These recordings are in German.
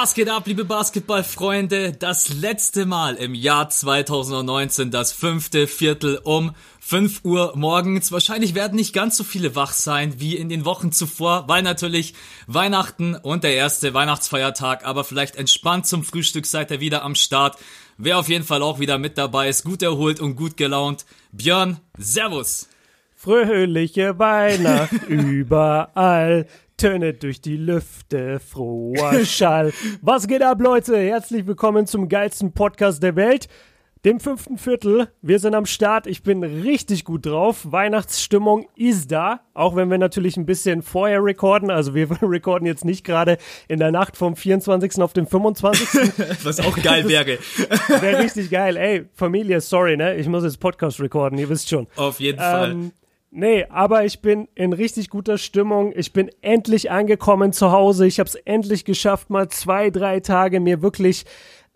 Was geht ab, liebe Basketballfreunde? Das letzte Mal im Jahr 2019, das fünfte Viertel um 5 Uhr morgens. Wahrscheinlich werden nicht ganz so viele wach sein wie in den Wochen zuvor, weil natürlich Weihnachten und der erste Weihnachtsfeiertag, aber vielleicht entspannt zum Frühstück seid ihr wieder am Start. Wer auf jeden Fall auch wieder mit dabei ist, gut erholt und gut gelaunt. Björn, Servus. Fröhliche Weihnacht überall tönet durch die Lüfte froher Schall. Was geht ab, Leute? Herzlich willkommen zum geilsten Podcast der Welt, dem fünften Viertel. Wir sind am Start. Ich bin richtig gut drauf. Weihnachtsstimmung ist da, auch wenn wir natürlich ein bisschen vorher recorden. Also wir recorden jetzt nicht gerade in der Nacht vom 24. auf den 25. Was auch geil wäre. Wäre richtig geil. Ey, Familie, sorry, ne? Ich muss jetzt Podcast recorden, ihr wisst schon. Auf jeden Fall. Nee, aber ich bin in richtig guter Stimmung. Ich bin endlich angekommen zu Hause. Ich habe es endlich geschafft, mal zwei, drei Tage mir wirklich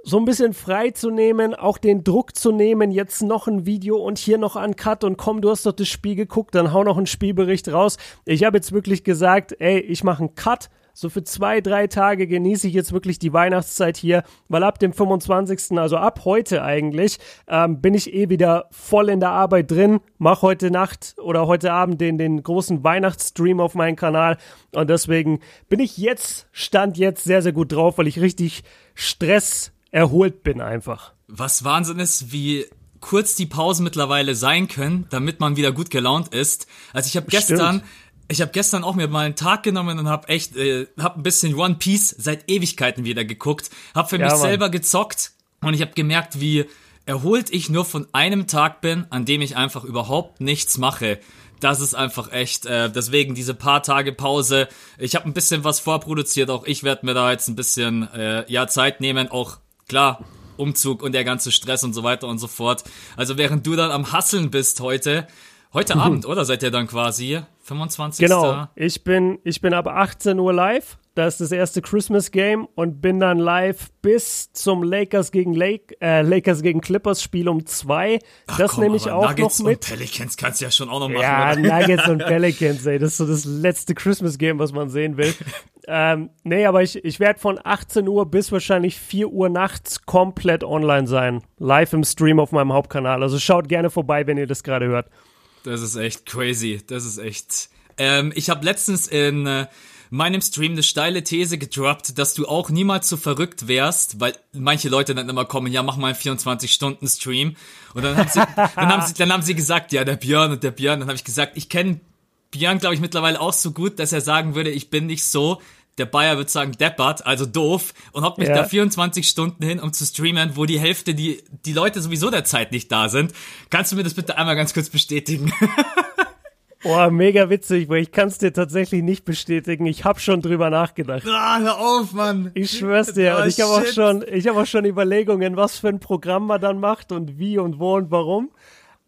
so ein bisschen frei zu nehmen, auch den Druck zu nehmen, jetzt noch ein Video und hier noch ein Cut und komm, du hast doch das Spiel geguckt, dann hau noch einen Spielbericht raus. Ich habe jetzt wirklich gesagt, ey, ich mache einen Cut so für zwei, drei Tage genieße ich jetzt wirklich die Weihnachtszeit hier, weil ab dem 25., also ab heute eigentlich, ähm, bin ich eh wieder voll in der Arbeit drin, mache heute Nacht oder heute Abend den, den großen Weihnachtsstream auf meinem Kanal und deswegen bin ich jetzt, stand jetzt sehr, sehr gut drauf, weil ich richtig Stress erholt bin einfach. Was Wahnsinn ist, wie kurz die Pausen mittlerweile sein können, damit man wieder gut gelaunt ist. Also ich habe gestern, Stimmt. Ich habe gestern auch mir mal einen Tag genommen und habe echt, äh, habe ein bisschen One Piece seit Ewigkeiten wieder geguckt, habe für Ja, mich Mann. selber gezockt und ich habe gemerkt, wie erholt ich nur von einem Tag bin, an dem ich einfach überhaupt nichts mache. Das ist einfach echt, äh, deswegen diese paar Tage Pause. Ich habe ein bisschen was vorproduziert, auch ich werde mir da jetzt ein bisschen äh, ja Zeit nehmen, auch klar, Umzug und der ganze Stress und so weiter und so fort. Also während du dann am Hasseln bist heute, heute Abend, oder seid ihr dann quasi 25. Genau, ich bin, ich bin ab 18 Uhr live. Das ist das erste Christmas Game und bin dann live bis zum Lakers gegen Lake, äh, Lakers gegen Clippers Spiel um zwei. Ach das komm, nehme ich auch Nuggets noch mit. Und Pelicans kannst du ja schon auch noch machen. Ja, oder? Nuggets und Pelicans, ey, das ist so das letzte Christmas Game, was man sehen will. ähm, nee, aber ich, ich werde von 18 Uhr bis wahrscheinlich 4 Uhr nachts komplett online sein. Live im Stream auf meinem Hauptkanal. Also schaut gerne vorbei, wenn ihr das gerade hört. Das ist echt crazy. Das ist echt. Ähm, ich habe letztens in äh, meinem Stream eine steile These gedroppt, dass du auch niemals so verrückt wärst, weil manche Leute dann immer kommen, ja, mach mal einen 24-Stunden-Stream. Und dann haben, sie, dann, haben sie, dann haben sie gesagt, ja, der Björn und der Björn. Dann habe ich gesagt, ich kenne Björn, glaube ich, mittlerweile auch so gut, dass er sagen würde, ich bin nicht so. Der Bayer wird sagen, deppert, also doof, und hockt mich Ja. da 24 Stunden hin, um zu streamen, wo die Hälfte, die, die Leute sowieso der Zeit nicht da sind. Kannst du mir das bitte einmal ganz kurz bestätigen? Boah, mega witzig, weil ich kann es dir tatsächlich nicht bestätigen. Ich habe schon drüber nachgedacht. Ah, hör auf, Mann. Ich schwör's dir. Oh, und ich habe auch schon, ich habe auch schon Überlegungen, was für ein Programm man dann macht und wie und wo und warum.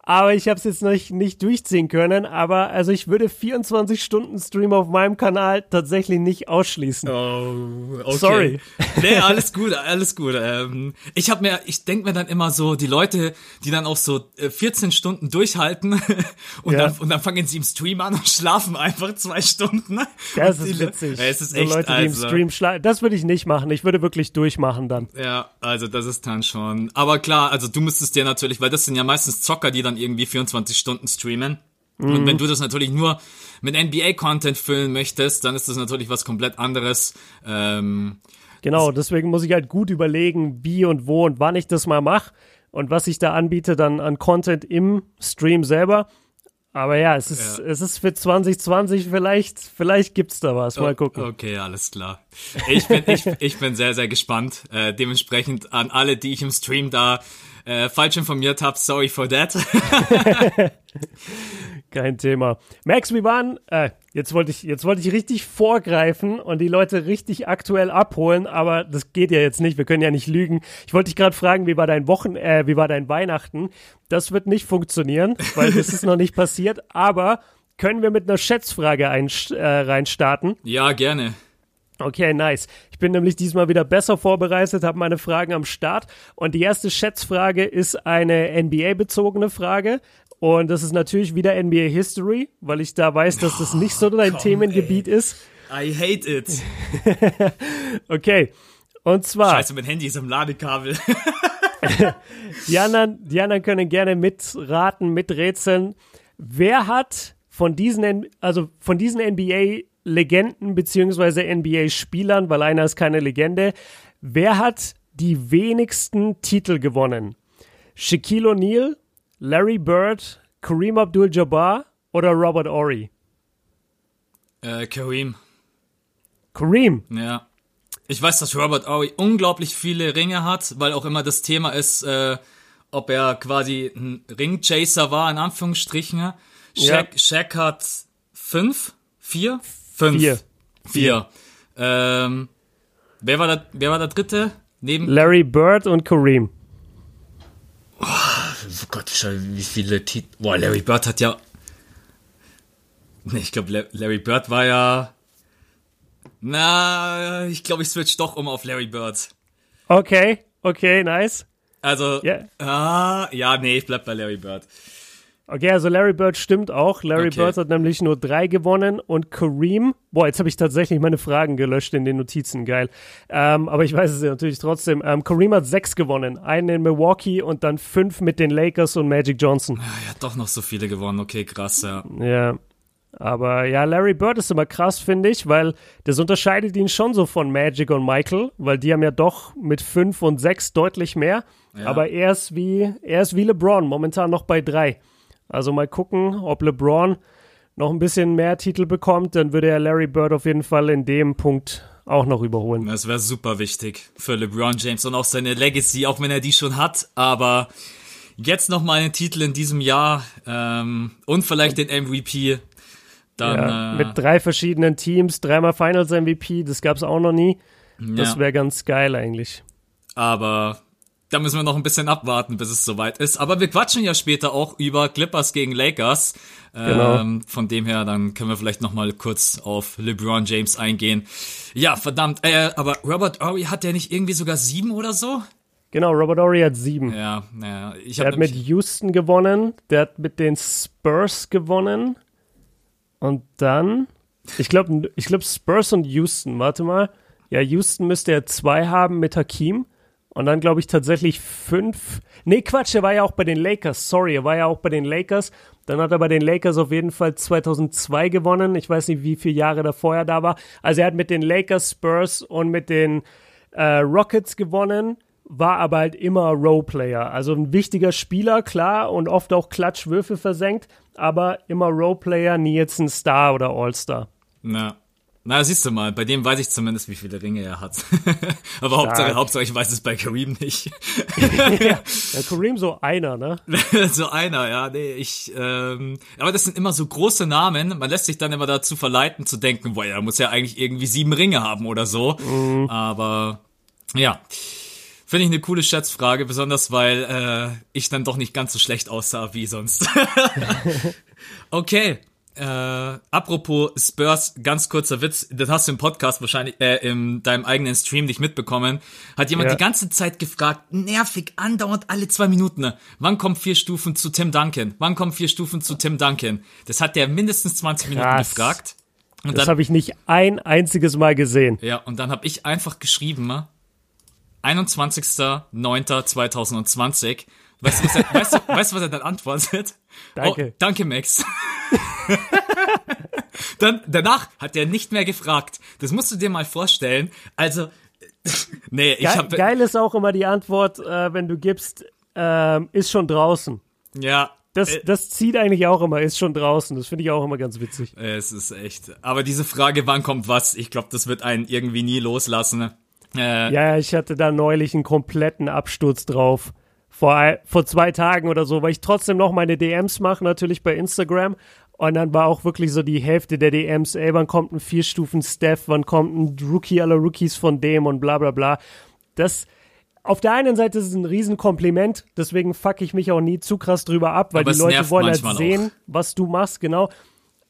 Aber ich habe es jetzt noch nicht, nicht durchziehen können. Aber also ich würde 24 Stunden Stream auf meinem Kanal tatsächlich nicht ausschließen. Oh, okay. Sorry. Nee, alles gut, alles gut. Ähm, ich habe mir, ich denk mir dann immer so, die Leute, die dann auch so äh, 14 Stunden durchhalten und, Ja. dann, und dann fangen sie im Stream an und schlafen einfach zwei Stunden. Das Und ist die- witzig. Ja, es ist so echt, Leute, die im also, Stream schlafen. Das würde ich nicht machen. Ich würde wirklich durchmachen dann. Ja, also das ist dann schon. Aber klar, also du müsstest dir natürlich, weil das sind ja meistens Zocker, die dann irgendwie 24 Stunden streamen. Mhm. Und wenn du das natürlich nur mit NBA-Content füllen möchtest, dann ist das natürlich was komplett anderes. Ähm, Genau, deswegen muss ich halt gut überlegen, wie und wo und wann ich das mal mache und was ich da anbiete dann an Content im Stream selber. Aber ja, es ist, Ja. es ist für 2020 vielleicht, vielleicht gibt's da was. Mal gucken. Okay, alles klar. Ich bin, ich, ich bin sehr, sehr gespannt. Äh, dementsprechend an alle, die ich im Stream da äh, falsch informiert habe, sorry for that. Kein Thema. Max, wir waren, äh, jetzt wollte ich, jetzt wollte ich richtig vorgreifen und die Leute richtig aktuell abholen, aber das geht ja jetzt nicht. Wir können ja nicht lügen. Ich wollte dich gerade fragen, wie war dein Wochen, äh, wie war dein Weihnachten? Das wird nicht funktionieren, weil das ist noch nicht passiert. Aber können wir mit einer Schätzfrage ein, äh, reinstarten? ja, gerne. Okay, nice. Ich bin nämlich diesmal wieder besser vorbereitet, habe meine Fragen am Start. Und die erste Schätzfrage ist eine NBA-bezogene Frage. Und das ist natürlich wieder NBA History, weil ich da weiß, dass das nicht so dein komm, Themengebiet ist. I hate it. Okay. Und zwar. Scheiße, mein Handy ist im Ladekabel. die, anderen, die anderen können gerne mitraten, miträtseln. Wer hat von diesen, also von diesen NBA-Legenden beziehungsweise NBA-Spielern, weil einer ist keine Legende, wer hat die wenigsten Titel gewonnen? Shaquille O'Neal, Larry Bird, Kareem Abdul-Jabbar oder Robert Ory? Äh, Kareem. Kareem? Ja. Ich weiß, dass Robert Ory unglaublich viele Ringe hat, weil auch immer das Thema ist, äh, ob er quasi ein Ringchaser war, in Anführungsstrichen. Shaq, ja. Shaq hat fünf? Vier? Fünf. Vier. Vier. Ähm, wer, war der, wer war der dritte? Neben Larry Bird und Kareem. Oh, oh Gott, wie viele Titel. Boah, Larry Bird hat ja. Nee, ich glaube, Larry Bird war ja na, ich glaube, ich switch doch um auf Larry Bird. Okay, okay, nice. Also, yeah. ah, ja, nee, ich bleib bei Larry Bird. Okay, also Larry Bird stimmt auch. Larry okay. Bird hat nämlich nur drei gewonnen und Kareem, boah, jetzt habe ich tatsächlich meine Fragen gelöscht in den Notizen, geil. Ähm, aber ich weiß es ja natürlich trotzdem. Ähm, Kareem hat sechs gewonnen, einen in Milwaukee und dann fünf mit den Lakers und Magic Johnson. Ja, er hat doch noch so viele gewonnen, okay, krass, ja. Ja, aber ja, Larry Bird ist immer krass, finde ich, weil das unterscheidet ihn schon so von Magic und Michael, weil die haben ja doch mit 5 und 6 deutlich mehr. Ja. Aber er ist, wie, er ist wie LeBron, momentan noch bei 3. Also mal gucken, ob LeBron noch ein bisschen mehr Titel bekommt, dann würde er Larry Bird auf jeden Fall in dem Punkt auch noch überholen. Das wäre super wichtig für LeBron James und auch seine Legacy, auch wenn er die schon hat. Aber jetzt noch mal einen Titel in diesem Jahr ähm, und vielleicht den MVP dann, ja, äh, mit drei verschiedenen Teams, dreimal Finals MVP, das gab es auch noch nie. Das wäre ganz geil eigentlich. Aber da müssen wir noch ein bisschen abwarten, bis es soweit ist. Aber wir quatschen ja später auch über Clippers gegen Lakers. Genau. Ähm, von dem her, dann können wir vielleicht noch mal kurz auf LeBron James eingehen. Ja, verdammt. Äh, aber Robert Ory hat der nicht irgendwie sogar sieben oder so? Genau, Robert Ory hat sieben. Ja, ja. Ich der hat mit Houston gewonnen, der hat mit den Spurs gewonnen. Und dann, ich glaube, ich glaube Spurs und Houston, warte mal. Ja, Houston müsste ja zwei haben mit Hakim. Und dann glaube ich tatsächlich fünf. Nee, Quatsch, er war ja auch bei den Lakers. Sorry, er war ja auch bei den Lakers. Dann hat er bei den Lakers auf jeden Fall 2002 gewonnen. Ich weiß nicht, wie viele Jahre davor er da war. Also er hat mit den Lakers, Spurs und mit den äh, Rockets gewonnen, war aber halt immer Roleplayer. Also ein wichtiger Spieler, klar, und oft auch Klatschwürfe versenkt aber immer Roleplayer, nie jetzt ein Star oder All-Star. Na. Na, siehst du mal, bei dem weiß ich zumindest, wie viele Ringe er hat. aber Hauptsache, Hauptsache, ich weiß es bei Kareem nicht. ja, Kareem so einer, ne? so einer, ja, nee, ich, ähm, aber das sind immer so große Namen, man lässt sich dann immer dazu verleiten zu denken, boah, er muss ja eigentlich irgendwie sieben Ringe haben oder so. Mhm. Aber, ja. Finde ich eine coole Schätzfrage, besonders weil äh, ich dann doch nicht ganz so schlecht aussah wie sonst. okay. Äh, apropos Spurs, ganz kurzer Witz, das hast du im Podcast wahrscheinlich, äh, in deinem eigenen Stream nicht mitbekommen. Hat jemand ja. die ganze Zeit gefragt, nervig, andauernd alle zwei Minuten, wann kommen vier Stufen zu Tim Duncan? Wann kommen vier Stufen zu Tim Duncan? Das hat der mindestens 20 Krass. Minuten gefragt. Und das habe ich nicht ein einziges Mal gesehen. Ja, und dann habe ich einfach geschrieben, 21.09.2020. Weißt du, was er, weißt, du, weißt du, was er dann antwortet? Danke. Oh, danke, Max. dann, danach hat er nicht mehr gefragt. Das musst du dir mal vorstellen. Also, nee, ich habe. Geil ist auch immer die Antwort, äh, wenn du gibst, äh, ist schon draußen. Ja. Das, äh, das zieht eigentlich auch immer, ist schon draußen. Das finde ich auch immer ganz witzig. Es ist echt. Aber diese Frage, wann kommt was, ich glaube, das wird einen irgendwie nie loslassen. Äh, ja, ich hatte da neulich einen kompletten Absturz drauf. Vor, vor zwei Tagen oder so, weil ich trotzdem noch meine DMs mache, natürlich bei Instagram. Und dann war auch wirklich so die Hälfte der DMs, ey, wann kommt ein Vier-Stufen-Steph, wann kommt ein Rookie aller Rookies von dem und bla bla bla. Das, auf der einen Seite ist es ein Riesenkompliment, deswegen fuck ich mich auch nie zu krass drüber ab, weil Aber die Leute wollen halt sehen, auch. was du machst, genau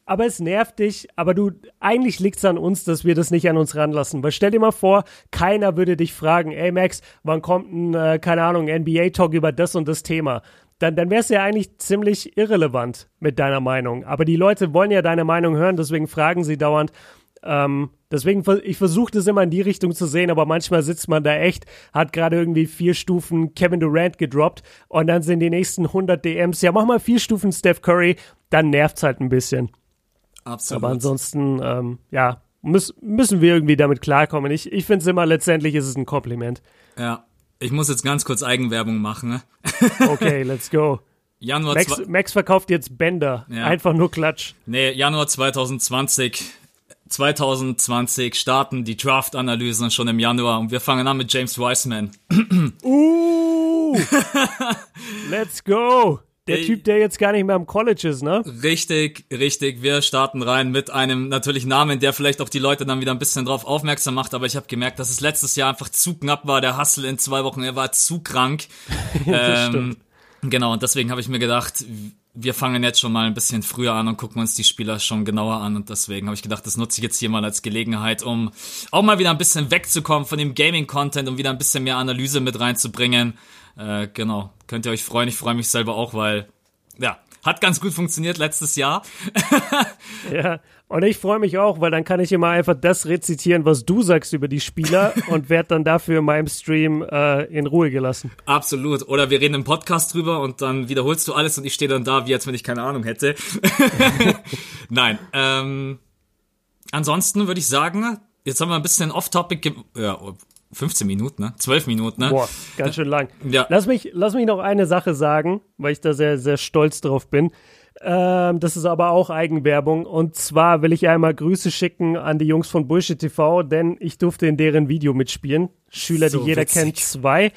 aber es nervt dich, aber du, eigentlich liegt es an uns, dass wir das nicht an uns ranlassen. Weil stell dir mal vor, keiner würde dich fragen, ey Max, wann kommt ein, äh, keine Ahnung, NBA-Talk über das und das Thema? Dann, dann wär's ja eigentlich ziemlich irrelevant mit deiner Meinung. Aber die Leute wollen ja deine Meinung hören, deswegen fragen sie dauernd. Ähm, deswegen, ich versuche das immer in die Richtung zu sehen, aber manchmal sitzt man da echt, hat gerade irgendwie vier Stufen Kevin Durant gedroppt und dann sind die nächsten 100 DMs, ja, mach mal vier Stufen Steph Curry, dann nervt's halt ein bisschen. Absolut. Aber ansonsten, ähm, ja, müß, müssen wir irgendwie damit klarkommen. Ich, ich finde es immer, letztendlich ist es ein Kompliment. Ja, ich muss jetzt ganz kurz Eigenwerbung machen. Ne? okay, let's go. Januar Max, Max verkauft jetzt Bänder. Ja. Einfach nur Klatsch. Nee, Januar 2020. 2020 starten die Draft-Analysen schon im Januar und wir fangen an mit James Wiseman. uh! let's go! Der Typ, der jetzt gar nicht mehr am College ist, ne? Richtig, richtig. Wir starten rein mit einem natürlich Namen, der vielleicht auch die Leute dann wieder ein bisschen drauf aufmerksam macht. Aber ich habe gemerkt, dass es letztes Jahr einfach zu knapp war. Der Hustle in zwei Wochen, er war zu krank. das ähm, stimmt. Genau, und deswegen habe ich mir gedacht, wir fangen jetzt schon mal ein bisschen früher an und gucken uns die Spieler schon genauer an. Und deswegen habe ich gedacht, das nutze ich jetzt hier mal als Gelegenheit, um auch mal wieder ein bisschen wegzukommen von dem Gaming-Content und wieder ein bisschen mehr Analyse mit reinzubringen. Äh, genau, könnt ihr euch freuen. Ich freue mich selber auch, weil, ja, hat ganz gut funktioniert letztes Jahr. ja, und ich freue mich auch, weil dann kann ich immer einfach das rezitieren, was du sagst über die Spieler und werde dann dafür in meinem Stream äh, in Ruhe gelassen. Absolut. Oder wir reden im Podcast drüber und dann wiederholst du alles und ich stehe dann da, wie als wenn ich keine Ahnung hätte. Nein. Ähm, ansonsten würde ich sagen, jetzt haben wir ein bisschen off-topic, ja, 15 Minuten, ne? 12 Minuten, ne? Boah, ganz schön lang. Ja. Lass mich, lass mich noch eine Sache sagen, weil ich da sehr, sehr stolz drauf bin. Ähm, das ist aber auch Eigenwerbung. Und zwar will ich einmal Grüße schicken an die Jungs von Bullshit TV, denn ich durfte in deren Video mitspielen. Schüler, so die jeder witzig. kennt, zwei.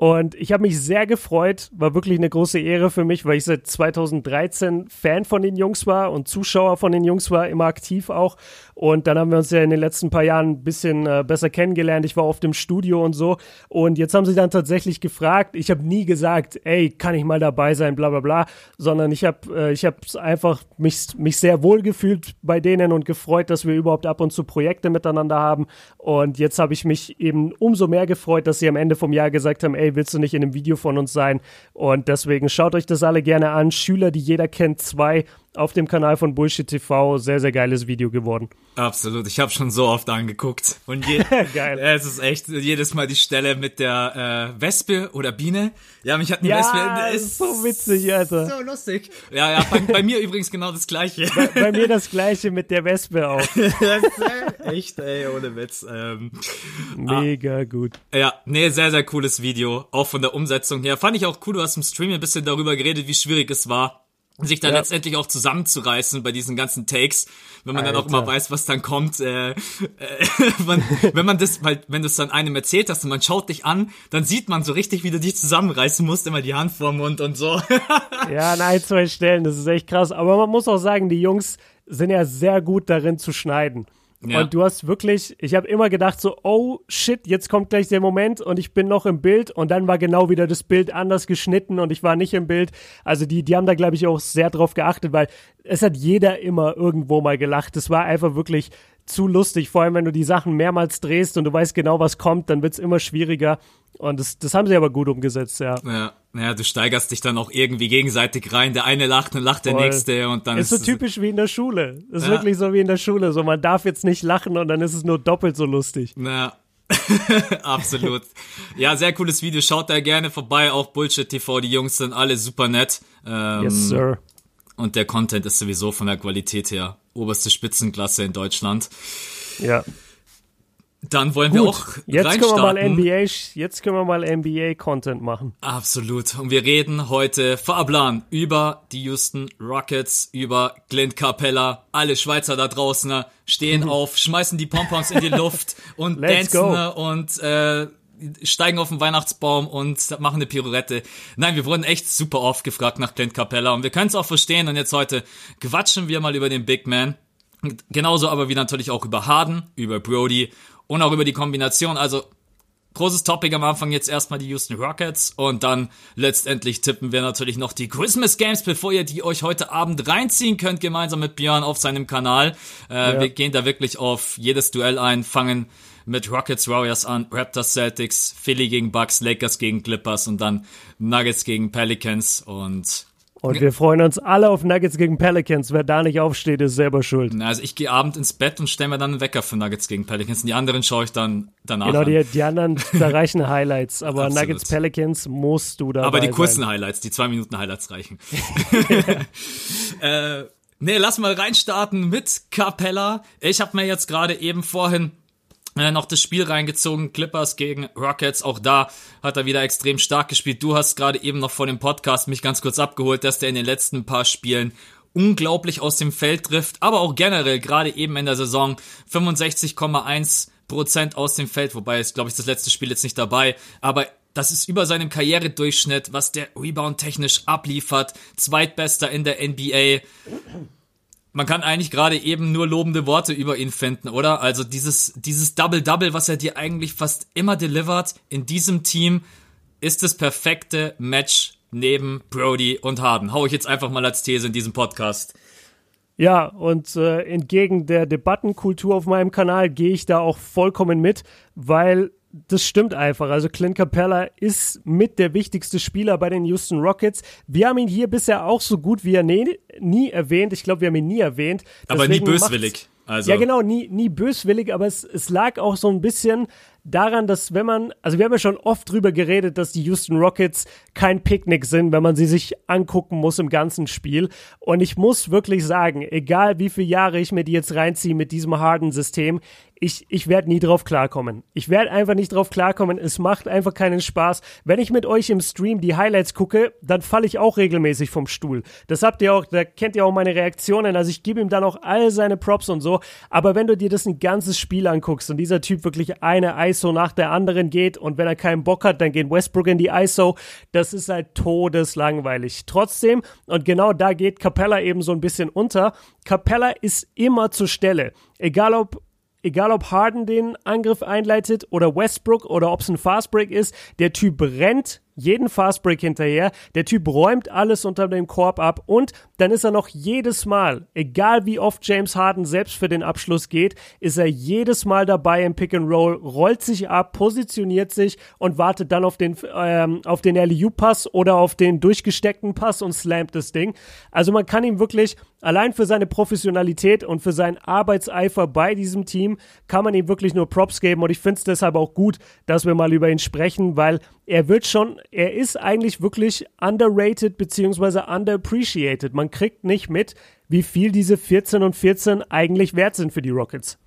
Und ich habe mich sehr gefreut, war wirklich eine große Ehre für mich, weil ich seit 2013 Fan von den Jungs war und Zuschauer von den Jungs war, immer aktiv auch. Und dann haben wir uns ja in den letzten paar Jahren ein bisschen äh, besser kennengelernt. Ich war oft im Studio und so. Und jetzt haben sie dann tatsächlich gefragt. Ich habe nie gesagt, ey, kann ich mal dabei sein, bla bla bla, sondern ich habe äh, ich einfach mich, mich sehr wohl gefühlt bei denen und gefreut, dass wir überhaupt ab und zu Projekte miteinander haben. Und jetzt habe ich mich eben umso mehr gefreut, dass sie am Ende vom Jahr gesagt haben, ey, willst du nicht in einem Video von uns sein? Und deswegen schaut euch das alle gerne an. Schüler, die jeder kennt, zwei auf dem Kanal von Bullshit TV. Sehr, sehr geiles Video geworden. Absolut. Ich habe schon so oft angeguckt. Und je, Geil. es ist echt jedes Mal die Stelle mit der äh, Wespe oder Biene. Ja, mich hat eine ja, Wespe. Ist so witzig, Alter. So lustig. Ja, ja, bei, bei mir übrigens genau das Gleiche. Bei, bei, mir das Gleiche mit der Wespe auch. echt, ey, ohne Witz. Ähm, Mega ah, gut. Ja, nee, sehr, sehr cooles Video. Auch von der Umsetzung her. Fand ich auch cool, du hast im Stream ein bisschen darüber geredet, wie schwierig es war sich dann ja. letztendlich auch zusammenzureißen bei diesen ganzen Takes, wenn man Alter. dann auch immer weiß, was dann kommt. Äh, äh, man, wenn man das, weil wenn du es dann einem erzählt hast und man schaut dich an, dann sieht man so richtig, wie du dich zusammenreißen musst, immer die Hand vorm Mund und so. ja, an ein, zwei Stellen, das ist echt krass. Aber man muss auch sagen, die Jungs sind ja sehr gut darin zu schneiden. Ja. Und du hast wirklich, ich habe immer gedacht so, oh shit, jetzt kommt gleich der Moment und ich bin noch im Bild und dann war genau wieder das Bild anders geschnitten und ich war nicht im Bild. Also die, die haben da glaube ich auch sehr drauf geachtet, weil es hat jeder immer irgendwo mal gelacht. Es war einfach wirklich zu lustig. Vor allem, wenn du die Sachen mehrmals drehst und du weißt genau, was kommt, dann wird es immer schwieriger. Und das, das haben sie aber gut umgesetzt, ja. Ja, ja, du steigerst dich dann auch irgendwie gegenseitig rein. Der eine lacht und lacht der Voll. nächste und dann ist, ist so typisch wie in der Schule. Das ist ja. wirklich so wie in der Schule. So, man darf jetzt nicht lachen und dann ist es nur doppelt so lustig. Ja. Absolut. Ja, sehr cooles Video. Schaut da gerne vorbei. Auch Bullshit TV. Die Jungs sind alle super nett. Ähm, yes, sir. Und der Content ist sowieso von der Qualität her oberste Spitzenklasse in Deutschland. Ja. Dann wollen Gut, wir auch jetzt können wir mal NBA, jetzt können wir mal NBA Content machen. Absolut. Und wir reden heute Fahrplan über die Houston Rockets, über Clint Capella. Alle Schweizer da draußen stehen auf, schmeißen die Pompons in die Luft und dancen und äh, steigen auf den Weihnachtsbaum und machen eine Pirouette. Nein, wir wurden echt super oft gefragt nach Clint Capella und wir können es auch verstehen und jetzt heute quatschen wir mal über den Big Man. Genauso aber wie natürlich auch über Harden, über Brody und auch über die Kombination. Also großes Topic am Anfang jetzt erstmal die Houston Rockets und dann letztendlich tippen wir natürlich noch die Christmas Games, bevor ihr die euch heute Abend reinziehen könnt, gemeinsam mit Björn auf seinem Kanal. Äh, ja. Wir gehen da wirklich auf jedes Duell ein, fangen mit Rockets Warriors an, Raptors Celtics, Philly gegen Bucks, Lakers gegen Clippers und dann Nuggets gegen Pelicans und Und wir freuen uns alle auf Nuggets gegen Pelicans. Wer da nicht aufsteht, ist selber schuld. Also ich gehe abend ins Bett und stelle mir dann einen Wecker für Nuggets gegen Pelicans. Und die anderen schaue ich dann danach Genau, die, die anderen, da reichen Highlights. Aber. Nuggets Pelicans musst du dabei Aber die kurzen sein. Highlights, die zwei Minuten Highlights reichen. äh, nee, lass mal reinstarten mit Capella. Ich habe mir jetzt gerade eben vorhin noch das Spiel reingezogen, Clippers gegen Rockets. Auch da hat er wieder extrem stark gespielt. Du hast gerade eben noch vor dem Podcast mich ganz kurz abgeholt, dass der in den letzten paar Spielen unglaublich aus dem Feld trifft, aber auch generell gerade eben in der Saison 65,1 Prozent aus dem Feld, wobei ist glaube ich das letzte Spiel jetzt nicht dabei, aber das ist über seinem Karrieredurchschnitt, was der Rebound technisch abliefert, zweitbester in der NBA. Man kann eigentlich gerade eben nur lobende Worte über ihn finden, oder? Also dieses, dieses Double-Double, was er dir eigentlich fast immer delivert in diesem Team, ist das perfekte Match neben Brody und Harden. Hau ich jetzt einfach mal als These in diesem Podcast. Ja, und äh, entgegen der Debattenkultur auf meinem Kanal gehe ich da auch vollkommen mit, weil das stimmt einfach. Also Clint Capella ist mit der wichtigste Spieler bei den Houston Rockets. Wir haben ihn hier bisher auch so gut wie er nie, nie erwähnt. Ich glaube, wir haben ihn nie erwähnt. Aber nie Deswegen böswillig. Also, Ja, genau, nie, nie böswillig, aber es, es lag auch so ein bisschen daran, dass wenn man, also wir haben ja schon oft drüber geredet, dass die Houston Rockets kein Picknick sind, wenn man sie sich angucken muss im ganzen Spiel. Und ich muss wirklich sagen, egal wie viele Jahre ich mir die jetzt reinziehe mit diesem Harden-System, ich, ich werde nie drauf klarkommen. Ich werde einfach nicht drauf klarkommen. Es macht einfach keinen Spaß. Wenn ich mit euch im Stream die Highlights gucke, dann falle ich auch regelmäßig vom Stuhl. Das habt ihr auch, da kennt ihr auch meine Reaktionen. Also ich gebe ihm dann auch all seine Props und so. Aber wenn du dir das ein ganzes Spiel anguckst und dieser Typ wirklich eine ISO nach der anderen geht und wenn er keinen Bock hat, dann geht Westbrook in die ISO, das ist halt todeslangweilig. Trotzdem, und genau da geht Capella eben so ein bisschen unter, Capella ist immer zur Stelle. Egal ob egal ob Harden den Angriff einleitet oder Westbrook oder ob es ein Fastbreak ist, der Typ rennt jeden Fastbreak hinterher, der Typ räumt alles unter dem Korb ab und dann ist er noch jedes Mal, egal wie oft James Harden selbst für den Abschluss geht, ist er jedes Mal dabei im Pick and Roll, rollt sich ab, positioniert sich und wartet dann auf den ähm, auf den LU Pass oder auf den durchgesteckten Pass und slammt das Ding. Also man kann ihm wirklich allein für seine Professionalität und für seinen Arbeitseifer bei diesem Team kann man ihm wirklich nur Props geben und ich finde es deshalb auch gut, dass wir mal über ihn sprechen, weil er wird schon, er ist eigentlich wirklich underrated beziehungsweise underappreciated. Man kriegt nicht mit, wie viel diese 14 und 14 eigentlich wert sind für die Rockets.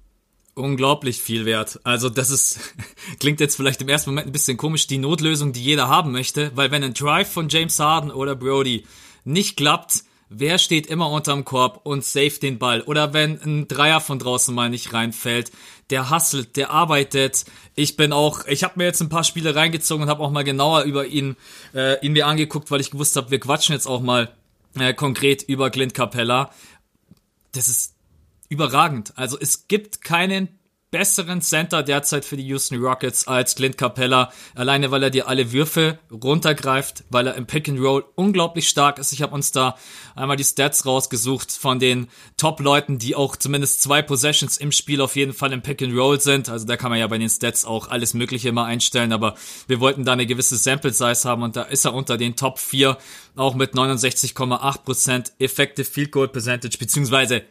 unglaublich viel wert. Also das ist, klingt jetzt vielleicht im ersten Moment ein bisschen komisch, die Notlösung, die jeder haben möchte, weil wenn ein Drive von James Harden oder Brody nicht klappt, wer steht immer unterm Korb und safe den Ball? Oder wenn ein Dreier von draußen mal nicht reinfällt, der hustelt, der arbeitet. Ich bin auch, ich habe mir jetzt ein paar Spiele reingezogen und habe auch mal genauer über ihn, äh, ihn mir angeguckt, weil ich gewusst habe, wir quatschen jetzt auch mal äh, konkret über Clint Capella. Das ist überragend. Also es gibt keinen besseren Center derzeit für die Houston Rockets als Clint Capella. Alleine, weil er dir alle Würfe runtergreift, weil er im Pick and Roll unglaublich stark ist. Ich habe uns da einmal die Stats rausgesucht von den Top-Leuten, die auch zumindest zwei Possessions im Spiel auf jeden Fall im Pick and Roll sind. Also da kann man ja bei den Stats auch alles Mögliche mal einstellen, aber wir wollten da eine gewisse Sample Size haben und da ist er unter den Top 4 auch mit 69,8% Effective Field Goal Percentage, beziehungsweise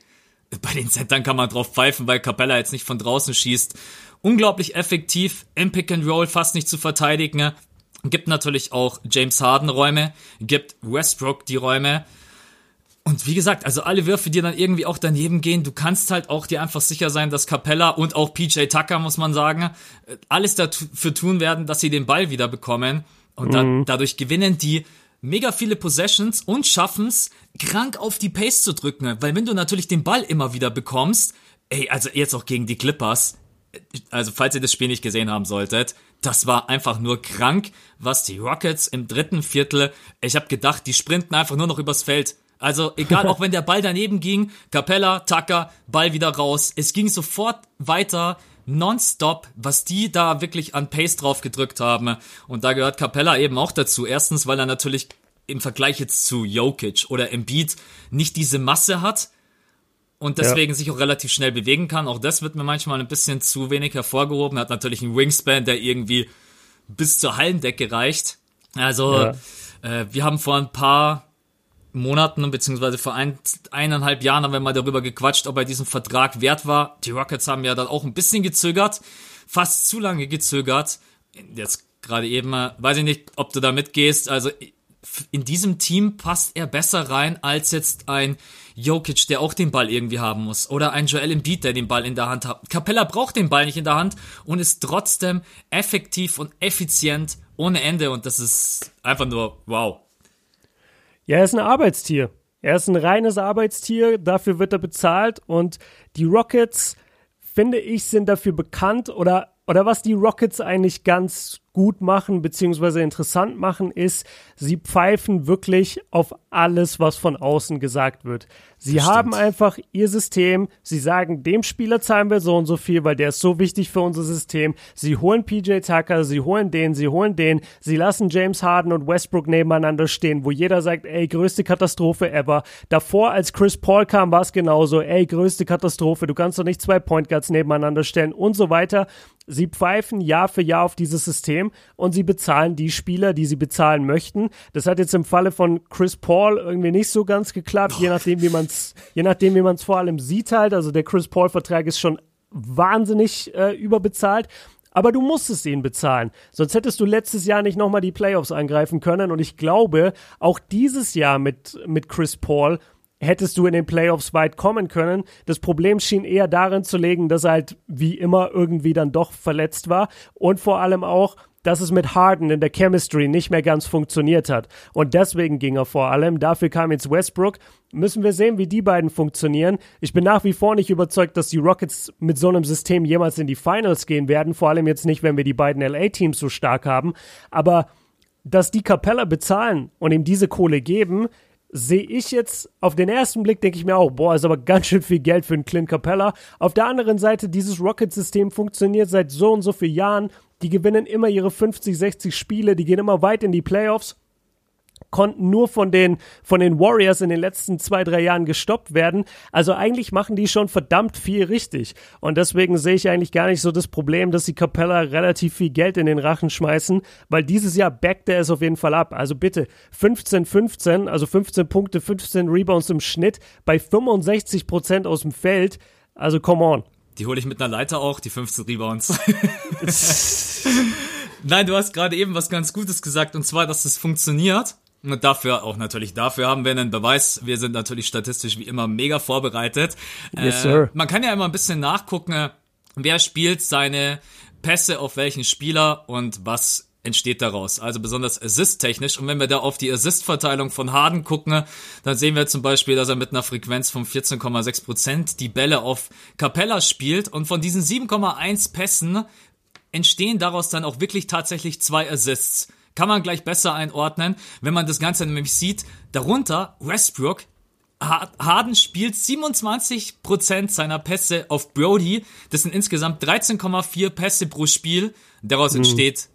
bei den Centern kann man drauf pfeifen, weil Capella jetzt nicht von draußen schießt. Unglaublich effektiv im Pick and Roll, fast nicht zu verteidigen. Gibt natürlich auch James Harden Räume, gibt Westbrook die Räume. Und wie gesagt, also alle Würfe, die dann irgendwie auch daneben gehen, du kannst halt auch dir einfach sicher sein, dass Capella und auch PJ Tucker, muss man sagen, alles dafür tun werden, dass sie den Ball wieder bekommen. Und dann, dadurch gewinnen die mega viele Possessions und schaffen es, krank auf die Pace zu drücken. Weil wenn du natürlich den Ball immer wieder bekommst, ey, also jetzt auch gegen die Clippers, also falls ihr das Spiel nicht gesehen haben solltet, das war einfach nur krank, was die Rockets im dritten Viertel, ich habe gedacht, die sprinten einfach nur noch übers Feld. Also egal, auch wenn der Ball daneben ging, Capella, Tucker, Ball wieder raus. Es ging sofort weiter, nonstop, was die da wirklich an Pace drauf gedrückt haben. Und da gehört Capella eben auch dazu. Erstens, weil er natürlich im Vergleich jetzt zu Jokic oder Embiid nicht diese Masse hat und deswegen ja. sich auch relativ schnell bewegen kann. Auch das wird mir manchmal ein bisschen zu wenig hervorgehoben. Er hat natürlich einen Wingspan, der irgendwie bis zur Hallendecke reicht. Also, ja. äh, wir haben vor ein paar Monaten, beziehungsweise vor ein, eineinhalb Jahren haben wir mal darüber gequatscht, ob er diesen Vertrag wert war. Die Rockets haben ja dann auch ein bisschen gezögert, fast zu lange gezögert. Jetzt gerade eben, weiß ich nicht, ob du da mitgehst. Also in diesem Team passt er besser rein als jetzt ein Jokic, der auch den Ball irgendwie haben muss. Oder ein Joel Embiid, der den Ball in der Hand hat. Capella braucht den Ball nicht in der Hand und ist trotzdem effektiv und effizient ohne Ende. Und das ist einfach nur wow. Ja, er ist ein Arbeitstier. Er ist ein reines Arbeitstier, dafür wird er bezahlt und die Rockets, finde ich, sind dafür bekannt oder, oder was die Rockets eigentlich ganz gut machen, beziehungsweise interessant machen, ist, sie pfeifen wirklich auf alles, was von außen gesagt wird. Sie das haben einfach ihr System, sie sagen, dem Spieler zahlen wir so und so viel, weil der ist so wichtig für unser System. Sie holen PJ Tucker, sie holen den, sie holen den, sie lassen James Harden und Westbrook nebeneinander stehen, wo jeder sagt, ey, größte Katastrophe ever. Davor, als Chris Paul kam, war es genauso, ey, größte Katastrophe, du kannst doch nicht zwei Point Guards nebeneinander stellen und so weiter. Sie pfeifen Jahr für Jahr auf dieses System und sie bezahlen die Spieler, die sie bezahlen möchten. Das hat jetzt im Falle von Chris Paul irgendwie nicht so ganz geklappt, je nachdem, wie man es, je nachdem, wie man es vor allem sieht halt. Also der Chris Paul-Vertrag ist schon wahnsinnig äh, überbezahlt. Aber du musstest ihn bezahlen. Sonst hättest du letztes Jahr nicht nochmal die Playoffs angreifen können. Und ich glaube, auch dieses Jahr mit, mit Chris Paul hättest du in den Playoffs weit kommen können. Das Problem schien eher darin zu liegen, dass er halt wie immer irgendwie dann doch verletzt war und vor allem auch, dass es mit Harden in der Chemistry nicht mehr ganz funktioniert hat. Und deswegen ging er vor allem. Dafür kam jetzt Westbrook. Müssen wir sehen, wie die beiden funktionieren. Ich bin nach wie vor nicht überzeugt, dass die Rockets mit so einem System jemals in die Finals gehen werden. Vor allem jetzt nicht, wenn wir die beiden LA-Teams so stark haben. Aber dass die Capella bezahlen und ihm diese Kohle geben, sehe ich jetzt auf den ersten Blick, denke ich mir auch, boah, ist aber ganz schön viel Geld für einen Clint Capella. Auf der anderen Seite, dieses Rocket-System funktioniert seit so und so vielen Jahren. Die gewinnen immer ihre 50, 60 Spiele, die gehen immer weit in die Playoffs konnten nur von den, von den Warriors in den letzten zwei, drei Jahren gestoppt werden. Also eigentlich machen die schon verdammt viel richtig. Und deswegen sehe ich eigentlich gar nicht so das Problem, dass die Capella relativ viel Geld in den Rachen schmeißen, weil dieses Jahr backt er es auf jeden Fall ab. Also bitte 15, 15, also 15 Punkte, 15 Rebounds im Schnitt bei 65 Prozent aus dem Feld. Also come on. Die hole ich mit einer Leiter auch, die 15 Rebounds. Nein, du hast gerade eben was ganz Gutes gesagt, und zwar, dass es funktioniert. Und dafür, auch natürlich dafür haben wir einen Beweis. Wir sind natürlich statistisch wie immer mega vorbereitet. Yes, sir. Äh, man kann ja immer ein bisschen nachgucken, wer spielt seine Pässe auf welchen Spieler und was entsteht daraus. Also besonders Assist-technisch. Und wenn wir da auf die Assist-Verteilung von Harden gucken, dann sehen wir zum Beispiel, dass er mit einer Frequenz von 14,6 Prozent die Bälle auf Capella spielt. Und von diesen 7,1 Pässen entstehen daraus dann auch wirklich tatsächlich zwei Assists kann man gleich besser einordnen, wenn man das Ganze nämlich sieht. Darunter Westbrook. Harden spielt 27% seiner Pässe auf Brody. Das sind insgesamt 13,4 Pässe pro Spiel. Daraus mhm. entsteht,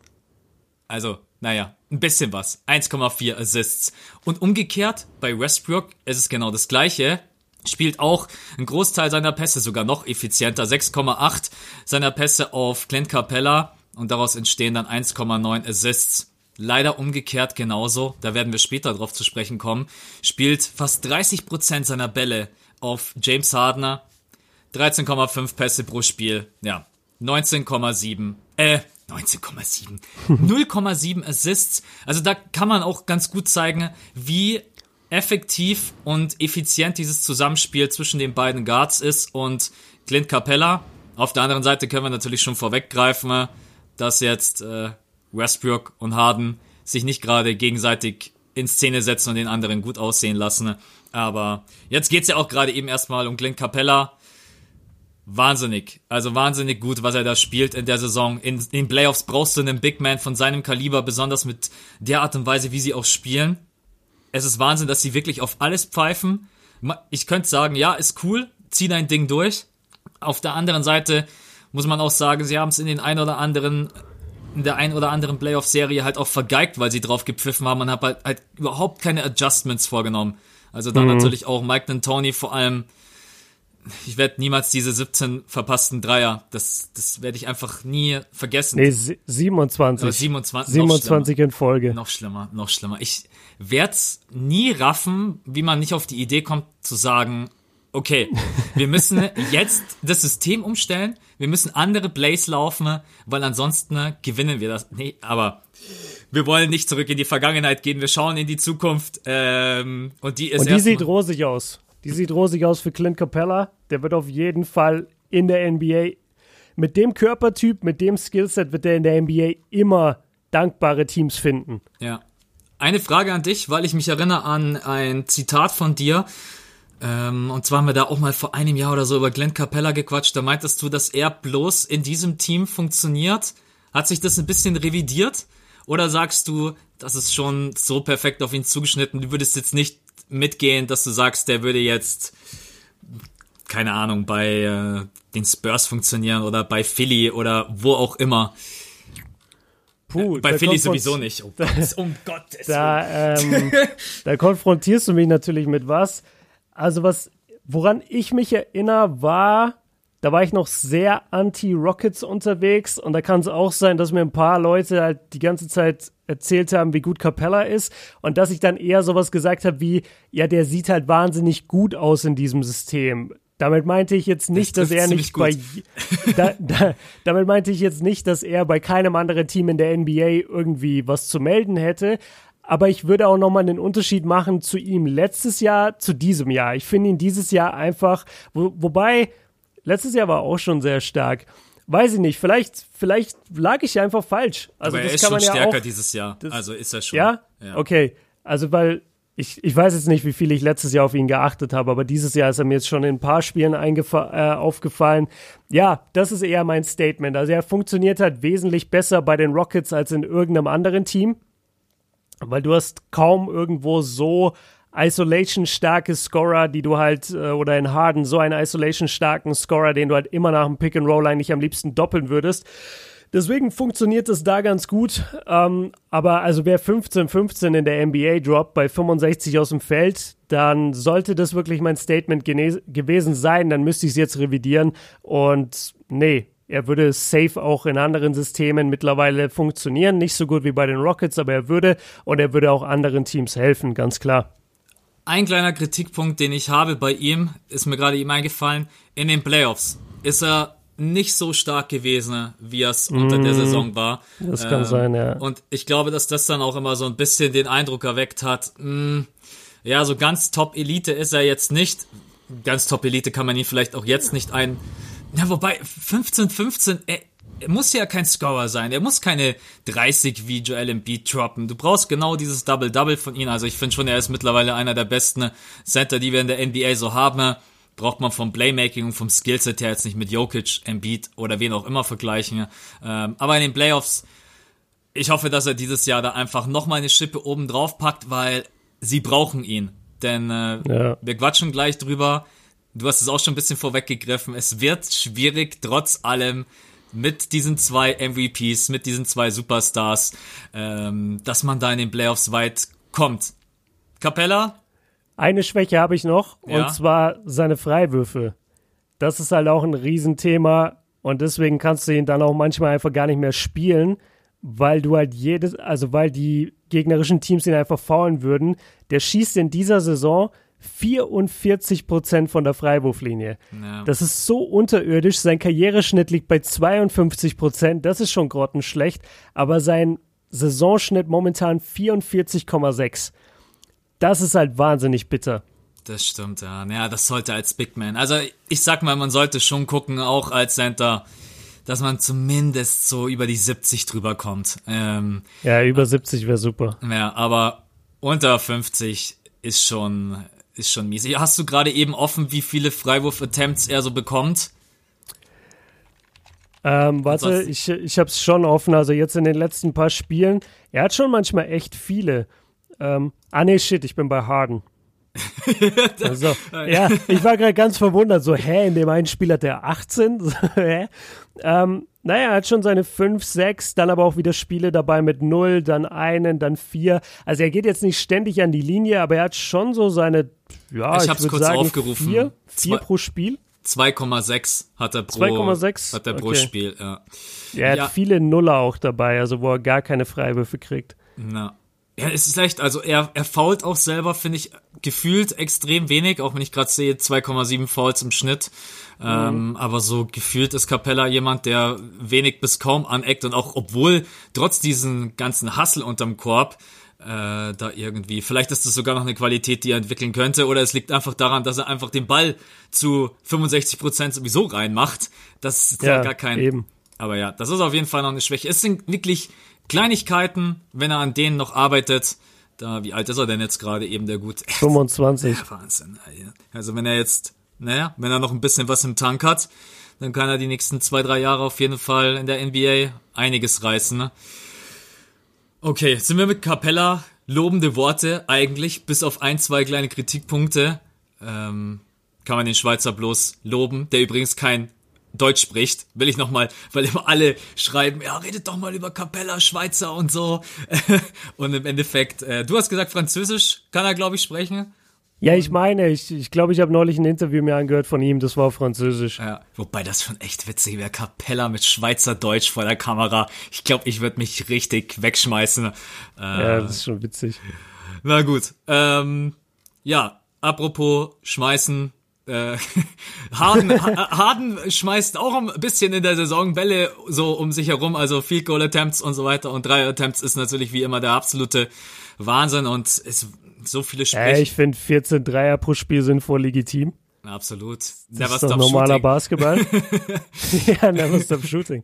also, naja, ein bisschen was. 1,4 Assists. Und umgekehrt, bei Westbrook ist es genau das gleiche. Spielt auch einen Großteil seiner Pässe sogar noch effizienter. 6,8 seiner Pässe auf Clint Capella. Und daraus entstehen dann 1,9 Assists leider umgekehrt genauso, da werden wir später drauf zu sprechen kommen, spielt fast 30% seiner Bälle auf James Hardener, 13,5 Pässe pro Spiel, ja, 19,7, äh, 19,7, 0,7 Assists, also da kann man auch ganz gut zeigen, wie effektiv und effizient dieses Zusammenspiel zwischen den beiden Guards ist. Und Clint Capella. Auf der anderen Seite können wir natürlich schon vorweggreifen, dass jetzt äh, Westbrook und Harden sich nicht gerade gegenseitig in Szene setzen und den anderen gut aussehen lassen. Aber jetzt geht's ja auch gerade eben erstmal um Glenn Capella. Wahnsinnig, also wahnsinnig gut, was er da spielt in der Saison. In, in den Playoffs brauchst du einen Big Man von seinem Kaliber, besonders mit der Art und Weise, wie sie auch spielen. Es ist Wahnsinn, dass sie wirklich auf alles pfeifen. Ich könnte sagen, ja, ist cool, zieh dein Ding durch. Auf der anderen Seite muss man auch sagen, sie haben es in den ein oder anderen in der ein oder anderen Playoff-Serie halt auch vergeigt, weil sie drauf gepfiffen haben. Man hat halt, halt überhaupt keine Adjustments vorgenommen. Also da mhm. natürlich auch Mike D'Antoni vor allem ich werde niemals diese 17 verpassten Dreier, das, das werde ich einfach nie vergessen. Nee, 27. 27, 27 in Folge. Noch schlimmer, noch schlimmer. Ich werde nie raffen, wie man nicht auf die Idee kommt zu sagen, okay, wir müssen jetzt das System umstellen, wir müssen andere Plays laufen, weil ansonsten gewinnen wir das. Nee, aber wir wollen nicht zurück in die Vergangenheit gehen, wir schauen in die Zukunft ähm, und die ist Und die sieht rosig aus. Die sieht rosig aus für Clint Capella. Der wird auf jeden Fall in der NBA mit dem Körpertyp, mit dem Skillset wird er in der NBA immer dankbare Teams finden. Ja. Eine Frage an dich, weil ich mich erinnere an ein Zitat von dir. Ähm, und zwar haben wir da auch mal vor einem Jahr oder so über Glenn Capella gequatscht. Da meintest du, dass er bloß in diesem Team funktioniert. Hat sich das ein bisschen revidiert? Oder sagst du, das ist schon so perfekt auf ihn zugeschnitten, du würdest jetzt nicht mitgehen, dass du sagst, der würde jetzt, keine Ahnung, bei äh, den Spurs funktionieren oder bei Philly oder wo auch immer. Puh, äh, bei Philly sowieso nicht. Oh Gott, um Gottes da, ähm, da konfrontierst du mich natürlich mit was. Also was, woran ich mich erinnere, war, da war ich noch sehr anti-Rockets unterwegs und da kann es auch sein, dass mir ein paar Leute halt die ganze Zeit erzählt haben, wie gut Capella ist und dass ich dann eher sowas gesagt habe wie, ja, der sieht halt wahnsinnig gut aus in diesem System. Damit meinte ich jetzt nicht, das dass er nicht bei da, da, damit meinte ich jetzt nicht, dass er bei keinem anderen Team in der NBA irgendwie was zu melden hätte, aber ich würde auch nochmal einen Unterschied machen zu ihm letztes Jahr zu diesem Jahr. Ich finde ihn dieses Jahr einfach, wo, wobei Letztes Jahr war auch schon sehr stark. Weiß ich nicht, vielleicht, vielleicht lag ich einfach falsch. Also Aber er ist schon man ja stärker auch, dieses Jahr. das- also ist er schon. Ja? Okay. Also, weil ich, ich weiß jetzt nicht, wie viel ich letztes Jahr auf ihn geachtet habe, aber dieses Jahr ist er mir jetzt schon in ein paar Spielen äh, aufgefallen. Ja, das ist eher mein Statement. Also er funktioniert halt wesentlich besser bei den Rockets als in irgendeinem anderen Team, weil du hast kaum irgendwo so Isolation-starke Scorer, die du halt, äh, oder in Harden so einen Isolation-starken Scorer, den du halt immer nach dem Pick-and-Roll eigentlich am liebsten doppeln würdest. Deswegen funktioniert es da ganz gut. Ähm, aber also wer 15-15 in der NBA droppt bei 65 aus dem Feld, dann sollte das wirklich mein Statement gewesen sein. Dann müsste ich es jetzt revidieren. Und nee, er würde safe auch in anderen Systemen mittlerweile funktionieren. Nicht so gut wie bei den Rockets, aber er würde und er würde auch anderen Teams helfen, ganz klar. Ein kleiner Kritikpunkt, den ich habe bei ihm, ist mir gerade ihm eingefallen. In den Playoffs ist er nicht so stark gewesen, wie er es unter der Saison war. Mm. Das kann sein, ja. Und ich glaube, dass das dann auch immer so ein bisschen den Eindruck erweckt hat, mh, ja, so ganz Top-Elite ist er jetzt nicht. Ganz Top-Elite kann man ihn vielleicht auch jetzt nicht ein. Ja, wobei 15, 15, er, er muss ja kein Scorer sein. Er muss keine 30 wie Joel Embiid droppen. Du brauchst genau dieses Double-Double von ihm. Also ich finde schon, er ist mittlerweile einer der besten Center, die wir in der NBA so haben. Braucht man vom Playmaking und vom Skillset her jetzt nicht mit Jokic, Embiid oder wen auch immer vergleichen. Ähm, aber in den Playoffs, ich hoffe, dass er dieses Jahr da einfach nochmal eine Schippe oben drauf packt, weil sie brauchen ihn. Denn äh, Ja. wir quatschen gleich drüber. Du hast es auch schon ein bisschen vorweggegriffen. Es wird schwierig, trotz allem, mit diesen zwei MVPs, mit diesen zwei Superstars, ähm, dass man da in den Playoffs weit kommt. Capella, Eine Schwäche habe ich noch, Ja. und zwar seine Freiwürfe. Das ist halt auch ein Riesenthema und deswegen kannst du ihn dann auch manchmal einfach gar nicht mehr spielen, weil du halt jedes, also weil die gegnerischen Teams ihn einfach faulen würden. Der schießt in dieser Saison 44 Prozent von der Freiwurflinie. Ja. Das ist so unterirdisch. Sein Karriereschnitt liegt bei 52 Prozent. Das ist schon grottenschlecht. Aber sein Saisonschnitt momentan 44,6. Das ist halt wahnsinnig bitter. das stimmt, ja. Ja, das sollte als Big Man. Also ich sag mal, man sollte schon gucken, auch als Center, dass man zumindest so über die 70 drüber kommt. Ähm, Ja, über 70 wäre super. ja, aber unter 50 ist schon, ist schon mies. Hast du gerade eben offen, wie viele Freiwurf-Attempts er so bekommt? Ähm, warte, ich, ich habe es schon offen. Also jetzt in den letzten paar Spielen. Er hat schon manchmal echt viele. Ähm, ah, nee, shit, ich bin bei Harden. also, ja, ich war gerade ganz verwundert. So, hä, in dem einen Spiel hat er 18? So, hä? Ähm, naja, er hat schon seine 5, 6, dann aber auch wieder Spiele dabei mit 0, dann einen, dann 4. Also er geht jetzt nicht ständig an die Linie, aber er hat schon so seine, ja, Ich ich, hab's würde kurz sagen, aufgerufen. 4, 4 Zwei- pro Spiel. 2,6 hat er pro, 2,6? hat er pro Okay. Spiel, ja. Er hat Ja. viele Nuller auch dabei, also wo er gar keine Freiwürfe kriegt. Na. Ja, es ist echt, also er, er fault auch selber, finde ich, gefühlt extrem wenig, auch wenn ich gerade sehe, 2,7 Fouls im Schnitt. Ähm, aber so gefühlt ist Capella jemand, der wenig bis kaum aneckt und auch obwohl trotz diesen ganzen Hassel unterm Korb äh, da irgendwie, vielleicht ist das sogar noch eine Qualität, die er entwickeln könnte, oder es liegt einfach daran, dass er einfach den Ball zu 65 Prozent sowieso reinmacht. Das ist ja Ja, gar kein, eben. aber ja, das ist auf jeden Fall noch eine Schwäche. Es sind wirklich Kleinigkeiten, wenn er an denen noch arbeitet. Da, wie alt ist er denn jetzt gerade eben der gut? 25. Ja, Wahnsinn. Also wenn er jetzt, naja, wenn er noch ein bisschen was im Tank hat, dann kann er die nächsten zwei, drei Jahre auf jeden Fall in der NBA einiges reißen. Ne? Okay, sind wir mit Capella. Lobende Worte eigentlich, bis auf ein, zwei kleine Kritikpunkte. Ähm, kann man den Schweizer bloß loben, der übrigens kein Deutsch spricht, will ich nochmal, weil immer alle schreiben, ja, redet doch mal über Capella, Schweizer und so. und im Endeffekt, äh, du hast gesagt, Französisch kann er, glaube ich, sprechen. Ja, ich meine, ich glaube, ich, glaub, ich habe neulich ein Interview mir angehört von ihm, das war auf Französisch. Ja, wobei das schon echt witzig wäre. Capella mit Schweizerdeutsch vor der Kamera. Ich glaube, ich würde mich richtig wegschmeißen. Äh, Ja, das ist schon witzig. Na gut. Ähm, ja, apropos schmeißen. Äh, Harden, Ha- Harden schmeißt auch ein bisschen in der Saison Bälle so um sich herum, also Field Goal Attempts und so weiter. Und drei Attempts ist natürlich wie immer der absolute Wahnsinn und es so viele Äh, Sprich. ich finde 14 Dreier pro Spiel sind voll legitim. Absolut. Das Never ist doch normaler shooting. Basketball. ja, never stop shooting.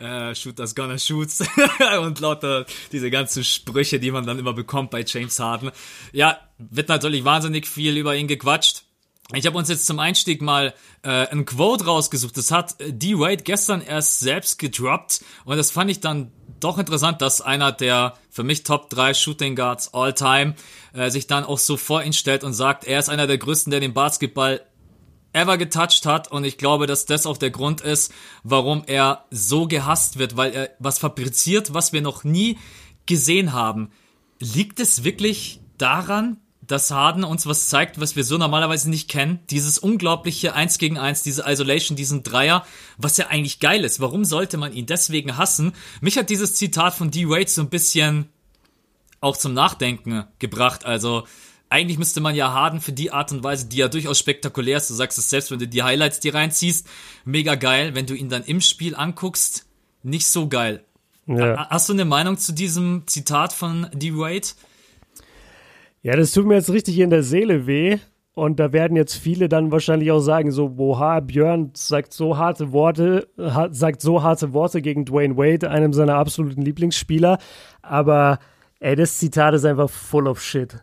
äh, Shooters gonna shoots und lauter diese ganzen Sprüche, die man dann immer bekommt bei James Harden. Ja, wird natürlich wahnsinnig viel über ihn gequatscht. Ich habe uns jetzt zum Einstieg mal äh, ein Quote rausgesucht. Das hat äh, D. Wade gestern erst selbst gedroppt und das fand ich dann doch interessant, dass einer der für mich Top 3 Shooting Guards all time äh, sich dann auch so vor ihn stellt und sagt, er ist einer der größten, der den Basketball ever getoucht hat und ich glaube, dass das auch der Grund ist, warum er so gehasst wird, weil er was fabriziert, was wir noch nie gesehen haben. Liegt es wirklich daran, dass Harden uns was zeigt, was wir so normalerweise nicht kennen? Dieses unglaubliche 1 gegen 1, diese Isolation, diesen Dreier, was ja eigentlich geil ist. Warum sollte man ihn deswegen hassen? Mich hat dieses Zitat von D. Wade so ein bisschen auch zum Nachdenken gebracht. Also eigentlich müsste man ja Harden für die Art und Weise, die ja durchaus spektakulär ist, du sagst es selbst, wenn du die Highlights dir reinziehst, mega geil. Wenn du ihn dann im Spiel anguckst, nicht so geil. Ja. Hast du eine Meinung zu diesem Zitat von D. Wade? Ja, das tut mir jetzt richtig in der Seele weh. Und da werden jetzt viele dann wahrscheinlich auch sagen, so, boah, Björn sagt so harte Worte, hat, sagt so harte Worte gegen Dwayne Wade, einem seiner absoluten Lieblingsspieler. Aber, ey, das Zitat ist einfach full of shit.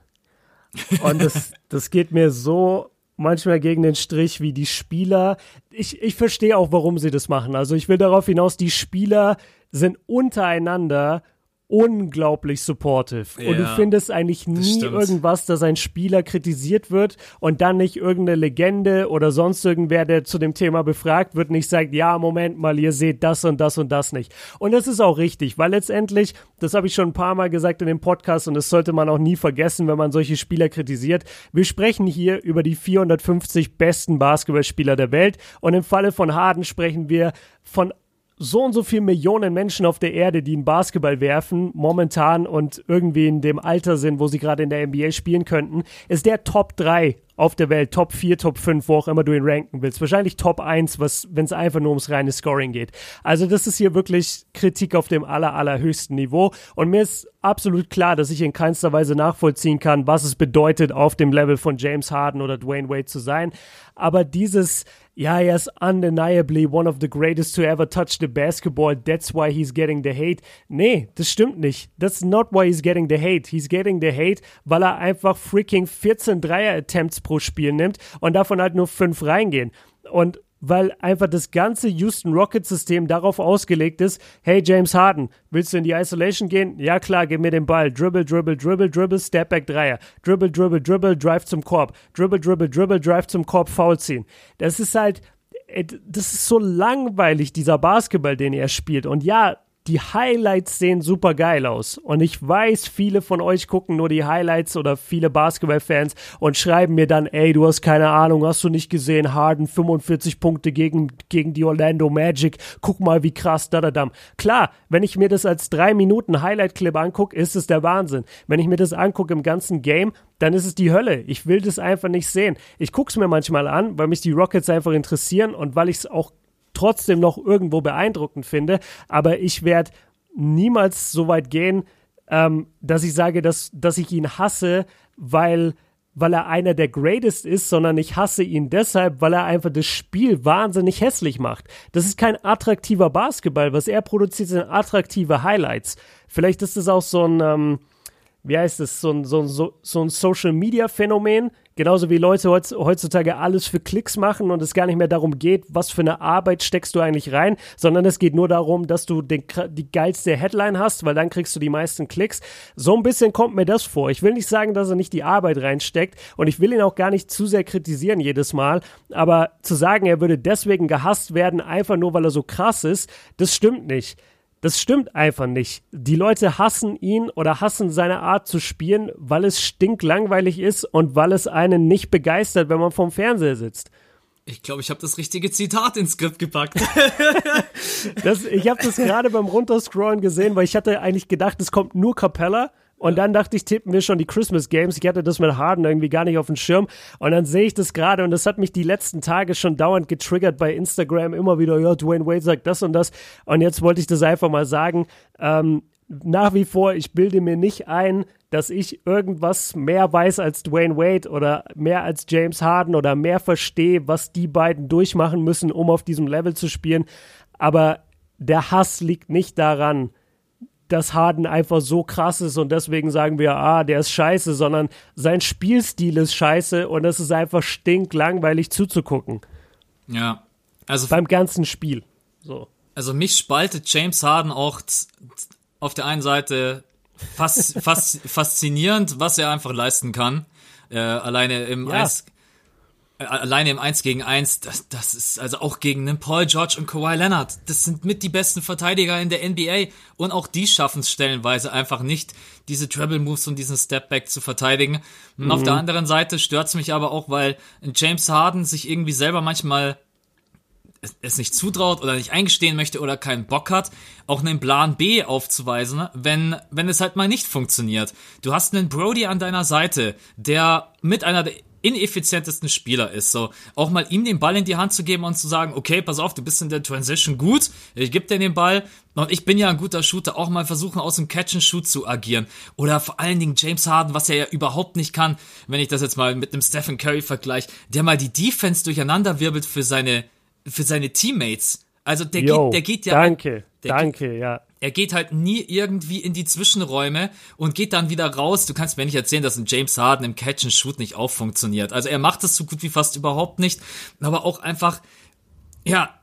Und das, das geht mir so manchmal gegen den Strich, wie die Spieler. Ich, ich verstehe auch, warum sie das machen. Also ich will darauf hinaus, die Spieler sind untereinander unglaublich supportive. Und du Ja, findest eigentlich nie stimmt. irgendwas, dass ein Spieler kritisiert wird und dann nicht irgendeine Legende oder sonst irgendwer, der zu dem Thema befragt wird, nicht sagt, ja, Moment mal, ihr seht das und das und das nicht. Und das ist auch richtig, weil letztendlich, das habe ich schon ein paar Mal gesagt in dem Podcast und das sollte man auch nie vergessen, wenn man solche Spieler kritisiert. Wir sprechen hier über die 450 besten Basketballspieler der Welt und im Falle von Harden sprechen wir von so und so viel Millionen Menschen auf der Erde, die einen Basketball werfen, momentan und irgendwie in dem Alter sind, wo sie gerade in der NBA spielen könnten, ist der Top 3 auf der Welt, Top 4, Top 5, wo auch immer du ihn ranken willst. Wahrscheinlich Top 1, was, wenn es einfach nur ums reine Scoring geht. Also das ist hier wirklich Kritik auf dem aller, allerhöchsten Niveau. Und mir ist absolut klar, dass ich in keinster Weise nachvollziehen kann, was es bedeutet, auf dem Level von James Harden oder Dwayne Wade zu sein. Aber dieses, ja, er ist undeniably one of the greatest to ever touch the basketball. That's why he's getting the hate. Nee, das stimmt nicht. That's not why he's getting the hate. He's getting the hate, weil er einfach freaking 14 Dreier-Attempts pro Spiel nimmt und davon halt nur fünf reingehen. Und weil einfach das ganze Houston Rockets System darauf ausgelegt ist, hey James Harden, willst du in die Isolation gehen? Ja klar, gib mir den Ball. Dribble, dribble, dribble, dribble, Step Back Dreier. Dribble, dribble, dribble, Drive zum Korb. Dribble, dribble, dribble, Drive zum Korb, Foul ziehen. Das ist halt, äh, das ist so langweilig, dieser Basketball, den er spielt. Und ja, die Highlights sehen super geil aus. Und ich weiß, viele von euch gucken nur die Highlights oder viele Basketballfans und schreiben mir dann, ey, du hast keine Ahnung, hast du nicht gesehen, Harden 45 Punkte gegen, gegen die Orlando Magic, guck mal, wie krass, da, da, da. Klar, wenn ich mir das als drei Minuten Highlight-Clip angucke, ist es der Wahnsinn. Wenn ich mir das angucke im ganzen Game, dann ist es die Hölle. Ich will das einfach nicht sehen. Ich gucke es mir manchmal an, weil mich die Rockets einfach interessieren und weil ich es auch trotzdem noch irgendwo beeindruckend finde. Aber ich werde niemals so weit gehen, ähm, dass ich sage, dass, dass ich ihn hasse, weil, weil er einer der Greatest ist, sondern ich hasse ihn deshalb, weil er einfach das Spiel wahnsinnig hässlich macht. Das ist kein attraktiver Basketball. Was er produziert, sind attraktive Highlights. Vielleicht ist das auch so ein, ähm, wie heißt es, so ein, so ein, so ein Social-Media-Phänomen. Genauso wie Leute heutzutage alles für Klicks machen und es gar nicht mehr darum geht, was für eine Arbeit steckst du eigentlich rein, sondern es geht nur darum, dass du den, die geilste Headline hast, weil dann kriegst du die meisten Klicks. So ein bisschen kommt mir das vor. Ich will nicht sagen, dass er nicht die Arbeit reinsteckt und ich will ihn auch gar nicht zu sehr kritisieren jedes Mal, aber zu sagen, er würde deswegen gehasst werden, einfach nur weil er so krass ist, das stimmt nicht. Das stimmt einfach nicht. Die Leute hassen ihn oder hassen seine Art zu spielen, weil es stinklangweilig ist und weil es einen nicht begeistert, wenn man vorm Fernseher sitzt. Ich glaube, ich habe das richtige Zitat ins Skript gepackt. das, ich habe das gerade beim Runterscrollen gesehen, weil ich hatte eigentlich gedacht, es kommt nur Capella und dann dachte ich, tippen wir schon die Christmas Games. Ich hatte das mit Harden irgendwie gar nicht auf dem Schirm. Und dann sehe ich das gerade und das hat mich die letzten Tage schon dauernd getriggert bei Instagram. Immer wieder, ja, Dwayne Wade sagt das und das. Und jetzt wollte ich das einfach mal sagen. Ähm, nach wie vor, ich bilde mir nicht ein, dass ich irgendwas mehr weiß als Dwayne Wade oder mehr als James Harden oder mehr verstehe, was die beiden durchmachen müssen, um auf diesem Level zu spielen. Aber der Hass liegt nicht daran, dass Harden einfach so krass ist und deswegen sagen wir, ah, der ist scheiße, sondern sein Spielstil ist scheiße und es ist einfach stinklangweilig zuzugucken. Ja. Also beim ganzen Spiel. So. Also mich spaltet James Harden auch auf der einen Seite fast, fast faszinierend, was er einfach leisten kann. Äh, alleine im ja. Eis alleine im 1 gegen 1, das, das ist also auch gegen einen Paul George und Kawhi Leonard. Das sind mit die besten Verteidiger in der NBA und auch die schaffen es stellenweise einfach nicht, diese Treble Moves und diesen Step Back zu verteidigen. Und mhm. auf der anderen Seite stört's mich aber auch, weil James Harden sich irgendwie selber manchmal es nicht zutraut oder nicht eingestehen möchte oder keinen Bock hat, auch einen Plan B aufzuweisen, wenn, wenn es halt mal nicht funktioniert. Du hast einen Brody an deiner Seite, der mit einer der ineffizientesten Spieler ist. So, auch mal ihm den Ball in die Hand zu geben und zu sagen, okay, pass auf, du bist in der Transition gut, ich gebe dir den Ball und ich bin ja ein guter Shooter, auch mal versuchen, aus dem Catch-and-Shoot zu agieren. Oder vor allen Dingen James Harden, was er ja überhaupt nicht kann, wenn ich das jetzt mal mit einem Stephen Curry vergleiche, der mal die Defense durcheinander wirbelt für seine, für seine Teammates. Also der Yo, geht, der geht ja. Danke, danke, geht, ja. Er geht halt nie irgendwie in die Zwischenräume und geht dann wieder raus. Du kannst mir nicht erzählen, dass ein James Harden im Catch and Shoot nicht auch funktioniert. Also er macht das so gut wie fast überhaupt nicht, aber auch einfach, ja,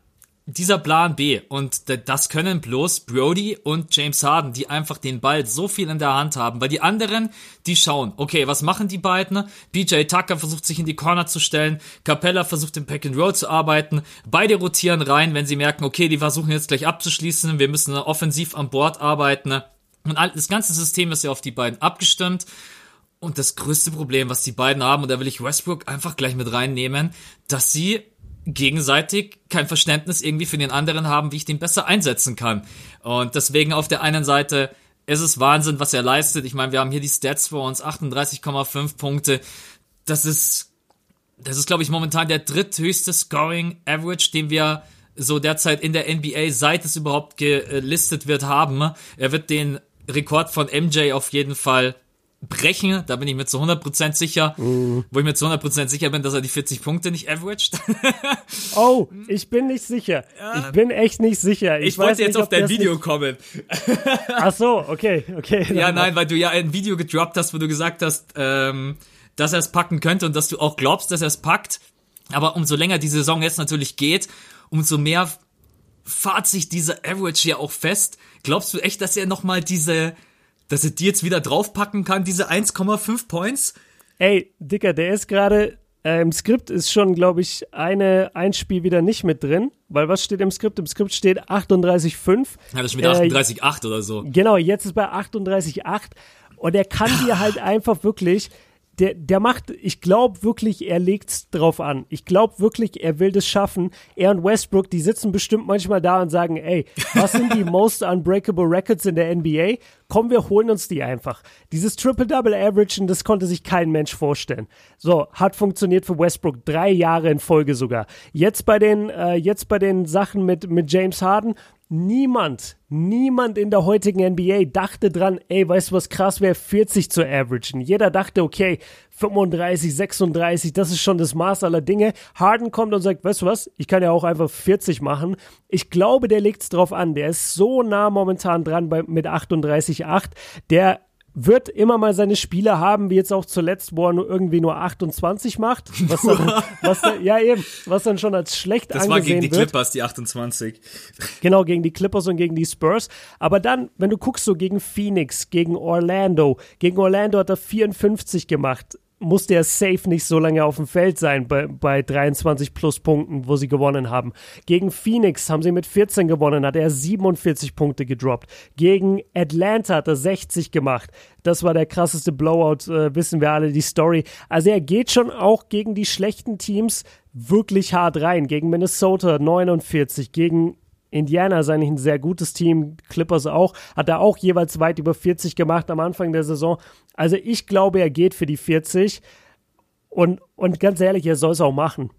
dieser Plan B. Und das können bloß Brody und James Harden, die einfach den Ball so viel in der Hand haben, weil die anderen, die schauen, okay, was machen die beiden? BJ Tucker versucht sich in die Corner zu stellen, Capella versucht im Pack and Roll zu arbeiten, beide rotieren rein, wenn sie merken, okay, die versuchen jetzt gleich abzuschließen, wir müssen offensiv an Bord arbeiten und das ganze System ist ja auf die beiden abgestimmt. Und das größte Problem, was die beiden haben, und da will ich Westbrook einfach gleich mit reinnehmen, dass sie gegenseitig kein Verständnis irgendwie für den anderen haben, wie ich den besser einsetzen kann. Und deswegen auf der einen Seite ist es Wahnsinn, was er leistet. Ich meine, wir haben hier die Stats vor uns, 38,5 Punkte. Das ist, das ist, glaube ich, momentan der dritthöchste Scoring Average, den wir so derzeit in der NBA, seit es überhaupt gelistet wird, haben. Er wird den Rekord von MJ auf jeden Fall brechen, da bin ich mir zu 100% sicher, mm. wo ich mir zu 100% sicher bin, dass er die 40 Punkte nicht averaged. oh, ich bin nicht sicher. Ja. Ich bin echt nicht sicher. Ich, ich wollte jetzt nicht, auf dein Video kommen. Ach so, okay, okay. Ja, nein, weil du ja ein Video gedroppt hast, wo du gesagt hast, ähm, dass er es packen könnte und dass du auch glaubst, dass er es packt. Aber umso länger die Saison jetzt natürlich geht, umso mehr fahrt sich dieser Average ja auch fest. Glaubst du echt, dass er nochmal diese dass er die jetzt wieder draufpacken kann, diese 1,5 Points? Ey, Dicker, der ist gerade Äh, Im Skript ist schon, glaube ich, eine, ein Spiel wieder nicht mit drin, weil was steht im Skript? Im Skript steht 38,5. Ja, das ist mit 38,8 äh, oder so. Genau, jetzt ist bei 38,8 und er kann dir halt einfach wirklich der, der macht, ich glaube wirklich, er legt's drauf an. Ich glaube wirklich, er will das schaffen. Er und Westbrook, die sitzen bestimmt manchmal da und sagen, ey, was sind die most unbreakable records in der NBA? Komm, wir holen uns die einfach. Dieses Triple-Double-Averagen, das konnte sich kein Mensch vorstellen. So, hat funktioniert für Westbrook drei Jahre in Folge sogar. Jetzt bei den, äh, jetzt bei den Sachen mit, mit James Harden, Niemand, niemand in der heutigen NBA dachte dran, ey, weißt du was krass wäre, 40 zu averagen. Jeder dachte, okay, 35, 36, das ist schon das Maß aller Dinge. Harden kommt und sagt, weißt du was, ich kann ja auch einfach 40 machen. Ich glaube, der legt's drauf an. Der ist so nah momentan dran bei, mit 38,8. Der wird immer mal seine Spiele haben, wie jetzt auch zuletzt, wo er nur irgendwie nur 28 macht, was dann, was dann, ja eben, was dann schon als schlecht das angesehen wird. Das war gegen die Clippers, die 28. Genau, gegen die Clippers und gegen die Spurs. Aber dann, wenn du guckst so gegen Phoenix, gegen Orlando, gegen Orlando hat er 54 gemacht musste er safe nicht so lange auf dem Feld sein bei, bei 23 plus Punkten, wo sie gewonnen haben. Gegen Phoenix haben sie mit 14 gewonnen, hat er 47 Punkte gedroppt. Gegen Atlanta hat er 60 gemacht. Das war der krasseste Blowout, äh, wissen wir alle die Story. Also er geht schon auch gegen die schlechten Teams wirklich hart rein. Gegen Minnesota 49, gegen Indiana ist eigentlich ein sehr gutes Team, Clippers auch, hat er auch jeweils weit über 40 gemacht am Anfang der Saison. Also ich glaube, er geht für die 40 und, und ganz ehrlich, er soll es auch machen.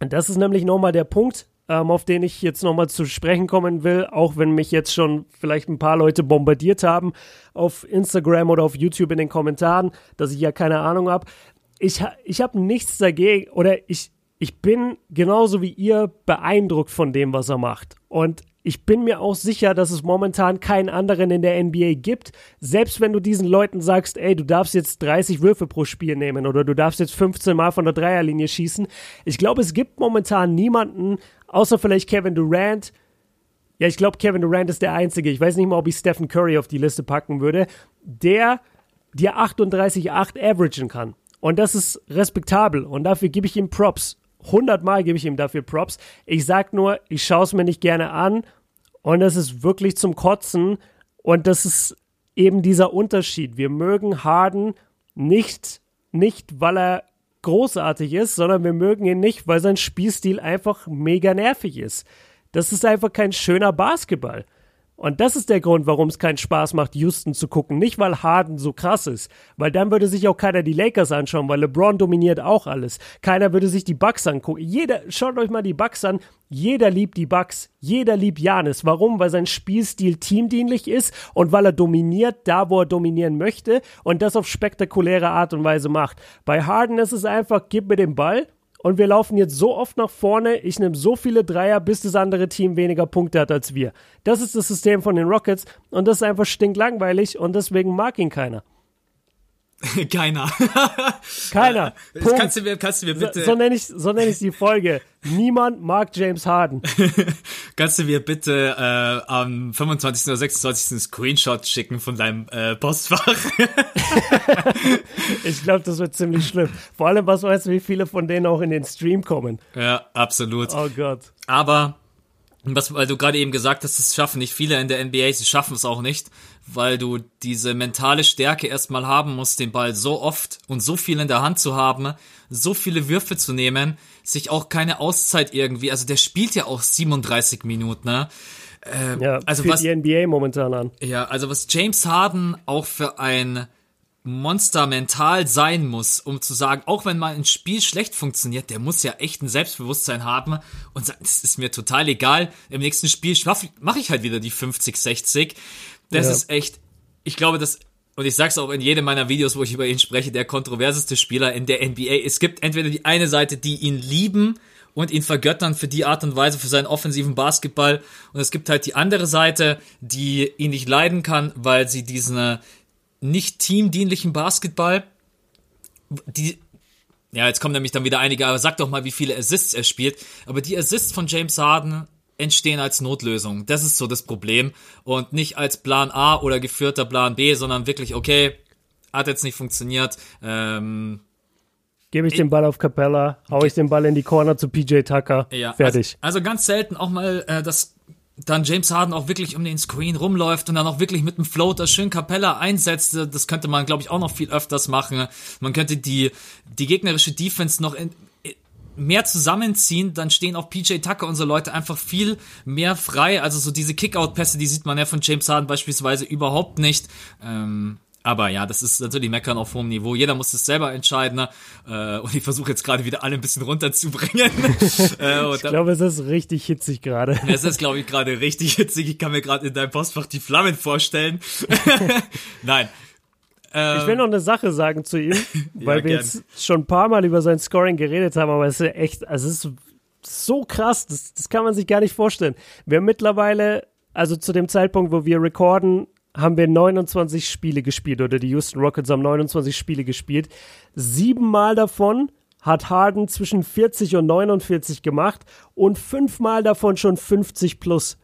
Und das ist nämlich nochmal der Punkt, ähm, auf den ich jetzt nochmal zu sprechen kommen will, auch wenn mich jetzt schon vielleicht ein paar Leute bombardiert haben auf Instagram oder auf YouTube in den Kommentaren, dass ich ja keine Ahnung habe. Ich, ich habe nichts dagegen oder ich, ich bin genauso wie ihr beeindruckt von dem, was er macht. Und ich bin mir auch sicher, dass es momentan keinen anderen in der NBA gibt. Selbst wenn du diesen Leuten sagst, ey, du darfst jetzt 30 Würfe pro Spiel nehmen oder du darfst jetzt 15 Mal von der Dreierlinie schießen. Ich glaube, es gibt momentan niemanden, außer vielleicht Kevin Durant. Ja, ich glaube, Kevin Durant ist der Einzige. Ich weiß nicht mal, ob ich Stephen Curry auf die Liste packen würde, der dir 38,8 averagen kann. Und das ist respektabel. Und dafür gebe ich ihm Props hundertmal gebe ich ihm dafür Props. Ich sag nur, ich schaue es mir nicht gerne an und es ist wirklich zum Kotzen und das ist eben dieser Unterschied. Wir mögen Harden nicht, nicht weil er großartig ist, sondern wir mögen ihn nicht, weil sein Spielstil einfach mega nervig ist. Das ist einfach kein schöner Basketball. Und das ist der Grund, warum es keinen Spaß macht, Houston zu gucken. Nicht, weil Harden so krass ist, weil dann würde sich auch keiner die Lakers anschauen, weil LeBron dominiert auch alles. Keiner würde sich die Bucks angucken. Jeder, schaut euch mal die Bucks an. Jeder liebt die Bucks. Jeder liebt Janis. Warum? Weil sein Spielstil teamdienlich ist und weil er dominiert, da wo er dominieren möchte und das auf spektakuläre Art und Weise macht. Bei Harden ist es einfach, gib mir den Ball und wir laufen jetzt so oft nach vorne, ich nehme so viele Dreier, bis das andere Team weniger Punkte hat als wir. Das ist das System von den Rockets und das ist einfach stinklangweilig und deswegen mag ihn keiner. Keiner. Keiner. Punkt. Kannst, du mir, kannst du mir bitte. So, so nenne ich, so nenn ich die Folge. Niemand mag James Harden. kannst du mir bitte äh, am 25. oder 26. einen Screenshot schicken von deinem äh, Postfach? ich glaube, das wird ziemlich schlimm. Vor allem, was weißt du, wie viele von denen auch in den Stream kommen? Ja, absolut. Oh Gott. Aber was, weil du gerade eben gesagt hast, das schaffen nicht viele in der NBA, sie schaffen es auch nicht, weil du diese mentale Stärke erstmal haben musst, den Ball so oft und so viel in der Hand zu haben, so viele Würfe zu nehmen, sich auch keine Auszeit irgendwie, also der spielt ja auch 37 Minuten, ne? Äh, ja, also was die NBA momentan an. Ja, also was James Harden auch für ein Monster mental sein muss, um zu sagen, auch wenn mal ein Spiel schlecht funktioniert, der muss ja echt ein Selbstbewusstsein haben und sagen, es ist mir total egal, im nächsten Spiel mache ich halt wieder die 50, 60. Das ja. ist echt, ich glaube, das, und ich sag's auch in jedem meiner Videos, wo ich über ihn spreche, der kontroverseste Spieler in der NBA. Es gibt entweder die eine Seite, die ihn lieben und ihn vergöttern für die Art und Weise, für seinen offensiven Basketball. Und es gibt halt die andere Seite, die ihn nicht leiden kann, weil sie diesen, nicht teamdienlichen Basketball, die, ja, jetzt kommen nämlich dann wieder einige, aber sag doch mal, wie viele Assists er spielt. Aber die Assists von James Harden entstehen als Notlösung. Das ist so das Problem. Und nicht als Plan A oder geführter Plan B, sondern wirklich, okay, hat jetzt nicht funktioniert. Ähm, Gebe ich den Ball auf Capella, hau ich den Ball in die Corner zu PJ Tucker. Ja, fertig. Also, also ganz selten auch mal, äh, dass dann James Harden auch wirklich um den Screen rumläuft und dann auch wirklich mit dem Floater schön Capella einsetzt. Das könnte man, glaube ich, auch noch viel öfters machen. Man könnte die, die gegnerische Defense noch in, mehr zusammenziehen, dann stehen auch PJ Tucker und so Leute einfach viel mehr frei. Also so diese Kickout-Pässe, die sieht man ja von James Harden beispielsweise überhaupt nicht. Ähm, aber ja, das ist natürlich Meckern auf hohem Niveau. Jeder muss es selber entscheiden. Ne? Äh, und ich versuche jetzt gerade wieder alle ein bisschen runterzubringen. äh, ich glaube, es ist richtig hitzig gerade. Es ist, glaube ich, gerade richtig hitzig. Ich kann mir gerade in deinem Postfach die Flammen vorstellen. Nein. Ähm, ich will noch eine Sache sagen zu ihm, weil ja, wir gern. jetzt schon ein paar Mal über sein Scoring geredet haben, aber es ist echt, also es ist so krass, das, das kann man sich gar nicht vorstellen. Wir haben mittlerweile, also zu dem Zeitpunkt, wo wir recorden, haben wir 29 Spiele gespielt oder die Houston Rockets haben 29 Spiele gespielt. Siebenmal davon hat Harden zwischen 40 und 49 gemacht und fünfmal davon schon 50 plus.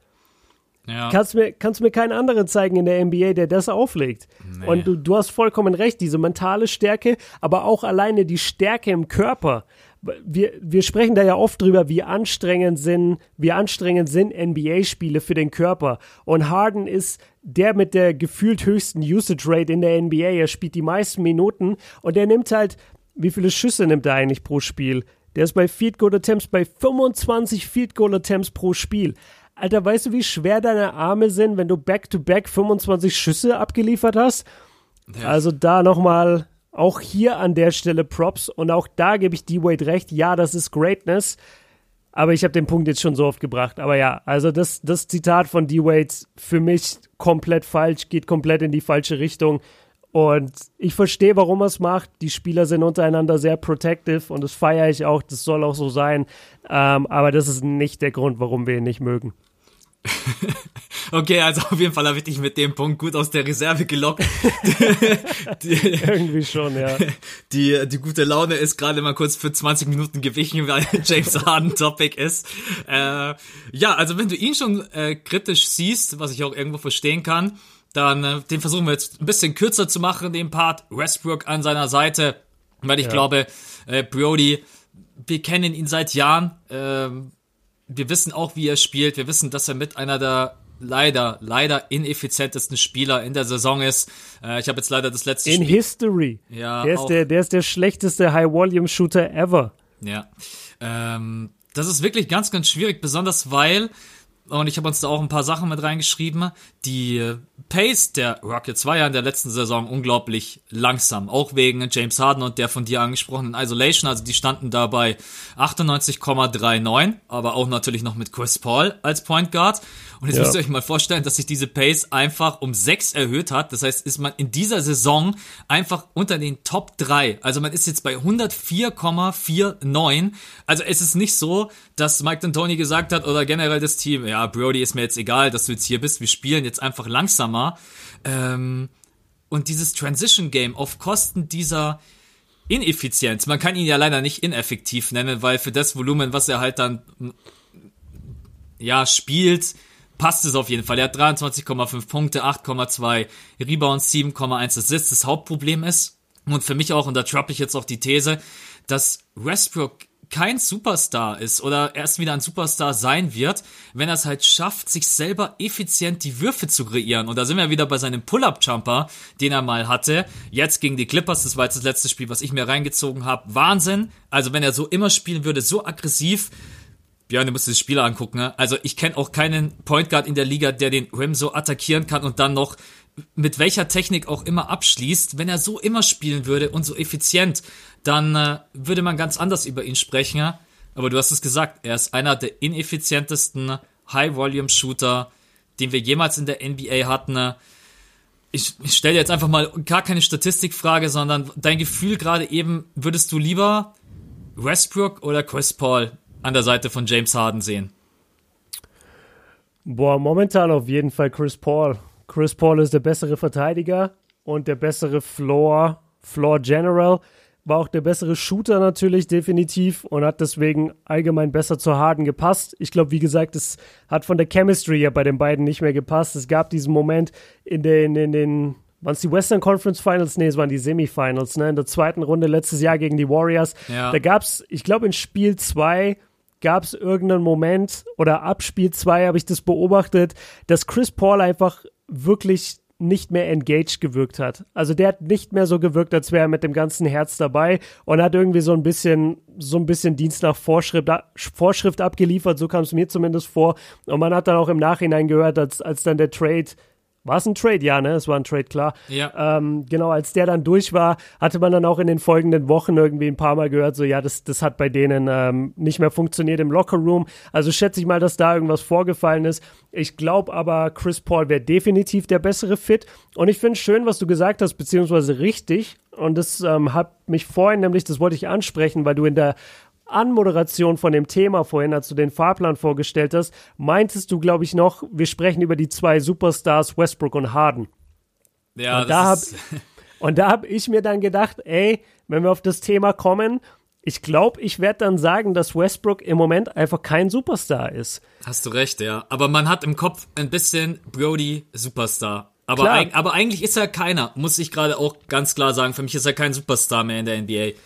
Ja. Kannst, mir, kannst mir keinen anderen zeigen in der NBA, der das auflegt. Nee. Und du, du hast vollkommen recht, diese mentale Stärke, aber auch alleine die Stärke im Körper wir, wir sprechen da ja oft drüber, wie anstrengend sind, wie anstrengend sind NBA-Spiele für den Körper. Und Harden ist der mit der gefühlt höchsten Usage Rate in der NBA. Er spielt die meisten Minuten und er nimmt halt, wie viele Schüsse nimmt er eigentlich pro Spiel? Der ist bei Field Goal Attempts bei 25 Field Goal Attempts pro Spiel. Alter, weißt du, wie schwer deine Arme sind, wenn du back-to-back -back 25 Schüsse abgeliefert hast? Ja. Also da nochmal auch hier an der Stelle Props und auch da gebe ich D-Wade recht. Ja, das ist Greatness. Aber ich habe den Punkt jetzt schon so oft gebracht. Aber ja, also das, das Zitat von D-Wade für mich komplett falsch, geht komplett in die falsche Richtung. Und ich verstehe, warum er es macht. Die Spieler sind untereinander sehr protective und das feiere ich auch. Das soll auch so sein. Ähm, aber das ist nicht der Grund, warum wir ihn nicht mögen. okay, also auf jeden Fall habe ich dich mit dem Punkt gut aus der Reserve gelockt. die, Irgendwie schon, ja. Die, die gute Laune ist gerade mal kurz für 20 Minuten gewichen, weil James Harden Topic ist. Äh, ja, also wenn du ihn schon äh, kritisch siehst, was ich auch irgendwo verstehen kann, dann äh, den versuchen wir jetzt ein bisschen kürzer zu machen, den Part. Westbrook an seiner Seite, weil ich ja. glaube, äh, Brody, wir kennen ihn seit Jahren. Äh, wir wissen auch, wie er spielt. Wir wissen, dass er mit einer der leider, leider ineffizientesten Spieler in der Saison ist. Äh, ich habe jetzt leider das letzte In Spiel. History. Ja. Der ist der, der ist der schlechteste High-Volume-Shooter ever. Ja. Ähm, das ist wirklich ganz, ganz schwierig, besonders weil und ich habe uns da auch ein paar Sachen mit reingeschrieben. Die Pace der Rockets war ja in der letzten Saison unglaublich langsam, auch wegen James Harden und der von dir angesprochenen Isolation. Also die standen da bei 98,39, aber auch natürlich noch mit Chris Paul als Point Guard. Und jetzt ja. müsst ihr euch mal vorstellen, dass sich diese Pace einfach um sechs erhöht hat. Das heißt, ist man in dieser Saison einfach unter den Top drei. Also man ist jetzt bei 104,49. Also es ist nicht so, dass Mike D'Antoni gesagt hat oder generell das Team, ja, Brody ist mir jetzt egal, dass du jetzt hier bist. Wir spielen jetzt einfach langsamer. Ähm, und dieses Transition Game auf Kosten dieser Ineffizienz. Man kann ihn ja leider nicht ineffektiv nennen, weil für das Volumen, was er halt dann ja spielt, passt es auf jeden Fall. Er hat 23,5 Punkte, 8,2 Rebounds, 7,1 Assists. Das Hauptproblem ist, und für mich auch, und da droppe ich jetzt auch die These, dass Westbrook kein Superstar ist oder erst wieder ein Superstar sein wird, wenn er es halt schafft, sich selber effizient die Würfe zu kreieren. Und da sind wir wieder bei seinem Pull-Up-Jumper, den er mal hatte. Jetzt gegen die Clippers, das war jetzt das letzte Spiel, was ich mir reingezogen habe. Wahnsinn. Also wenn er so immer spielen würde, so aggressiv, Björn, du musst dir das Spieler angucken. Ne? Also ich kenne auch keinen Point Guard in der Liga, der den Rim so attackieren kann und dann noch mit welcher Technik auch immer abschließt. Wenn er so immer spielen würde und so effizient, dann äh, würde man ganz anders über ihn sprechen. Aber du hast es gesagt, er ist einer der ineffizientesten High-Volume-Shooter, den wir jemals in der NBA hatten. Ich, ich stelle jetzt einfach mal gar keine Statistikfrage, sondern dein Gefühl gerade eben, würdest du lieber Westbrook oder Chris Paul an der Seite von James Harden sehen? Boah, momentan auf jeden Fall Chris Paul. Chris Paul ist der bessere Verteidiger und der bessere Floor, Floor General. War auch der bessere Shooter natürlich definitiv und hat deswegen allgemein besser zu Harden gepasst. Ich glaube, wie gesagt, es hat von der Chemistry ja bei den beiden nicht mehr gepasst. Es gab diesen Moment in den, in den waren es die Western Conference Finals? Nee, es waren die Semifinals, ne? In der zweiten Runde letztes Jahr gegen die Warriors. Ja. Da gab es, ich glaube, in Spiel 2 gab es irgendeinen Moment oder ab Spiel 2 habe ich das beobachtet, dass Chris Paul einfach wirklich nicht mehr engaged gewirkt hat. Also der hat nicht mehr so gewirkt, als wäre er mit dem ganzen Herz dabei und hat irgendwie so ein bisschen, so ein bisschen Dienst nach Vorschrift, Vorschrift abgeliefert, so kam es mir zumindest vor. Und man hat dann auch im Nachhinein gehört, als, als dann der Trade war es ein Trade? Ja, ne? Es war ein Trade, klar. Ja. Ähm, genau, als der dann durch war, hatte man dann auch in den folgenden Wochen irgendwie ein paar Mal gehört, so, ja, das, das hat bei denen ähm, nicht mehr funktioniert im Lockerroom. Also schätze ich mal, dass da irgendwas vorgefallen ist. Ich glaube aber, Chris Paul wäre definitiv der bessere Fit. Und ich finde schön, was du gesagt hast, beziehungsweise richtig. Und das ähm, hat mich vorhin nämlich, das wollte ich ansprechen, weil du in der Anmoderation von dem Thema vorhin, als du den Fahrplan vorgestellt hast, meintest du, glaube ich, noch, wir sprechen über die zwei Superstars Westbrook und Harden. Ja, und da habe und da habe ich mir dann gedacht, ey, wenn wir auf das Thema kommen, ich glaube, ich werde dann sagen, dass Westbrook im Moment einfach kein Superstar ist. Hast du recht, ja. Aber man hat im Kopf ein bisschen Brody Superstar. Aber, eig aber eigentlich ist er keiner, muss ich gerade auch ganz klar sagen. Für mich ist er kein Superstar mehr in der NBA.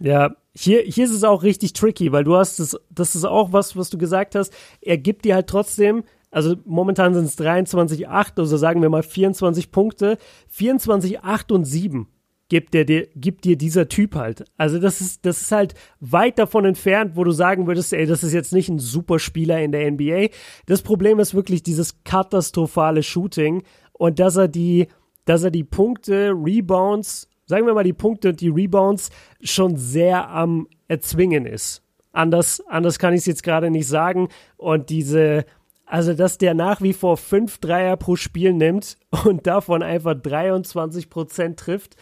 Ja, hier, hier ist es auch richtig tricky, weil du hast es, das ist auch was, was du gesagt hast. Er gibt dir halt trotzdem, also momentan sind es 23, 8, also sagen wir mal 24 Punkte. 24, 8 und 7 gibt, dir, gibt dir dieser Typ halt. Also das ist, das ist halt weit davon entfernt, wo du sagen würdest, ey, das ist jetzt nicht ein super Spieler in der NBA. Das Problem ist wirklich dieses katastrophale Shooting und dass er die, dass er die Punkte, Rebounds sagen wir mal, die Punkte und die Rebounds schon sehr am Erzwingen ist. Anders, anders kann ich es jetzt gerade nicht sagen. Und diese, also dass der nach wie vor fünf Dreier pro Spiel nimmt und davon einfach 23 Prozent trifft,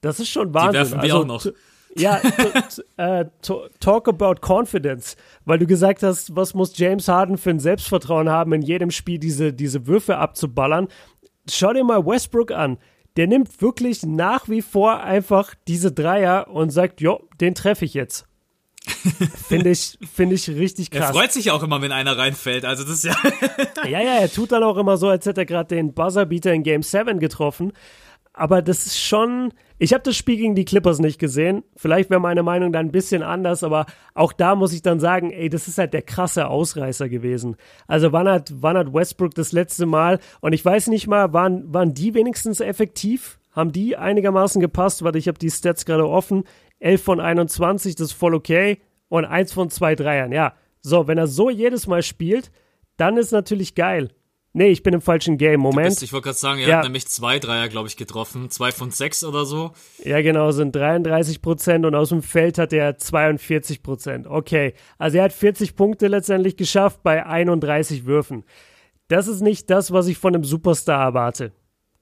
das ist schon Wahnsinn. Die werfen wir also, auch noch. Ja, äh, talk about confidence, weil du gesagt hast, was muss James Harden für ein Selbstvertrauen haben, in jedem Spiel diese, diese Würfe abzuballern. Schau dir mal Westbrook an der nimmt wirklich nach wie vor einfach diese Dreier und sagt, jo, den treffe ich jetzt. Finde ich, finde ich richtig krass. Er freut sich auch immer, wenn einer reinfällt. Also das ist ja. ja, ja, er tut dann auch immer so, als hätte er gerade den Buzzerbeater in Game 7 getroffen aber das ist schon. Ich habe das Spiel gegen die Clippers nicht gesehen. Vielleicht wäre meine Meinung dann ein bisschen anders, aber auch da muss ich dann sagen, ey, das ist halt der krasse Ausreißer gewesen. Also wann hat, wann hat Westbrook das letzte Mal, und ich weiß nicht mal, waren, waren die wenigstens effektiv? Haben die einigermaßen gepasst? Warte, ich habe die Stats gerade offen. 11 von 21, das ist voll okay. Und 1 von 2 Dreiern, ja. So, wenn er so jedes Mal spielt, dann ist natürlich geil. Nee, ich bin im falschen Game. Moment. Bist, ich wollte gerade sagen, er ja. hat nämlich zwei Dreier, glaube ich, getroffen. Zwei von sechs oder so. Ja, genau, sind 33 Prozent und aus dem Feld hat er 42 Prozent. Okay, also er hat 40 Punkte letztendlich geschafft bei 31 Würfen. Das ist nicht das, was ich von einem Superstar erwarte.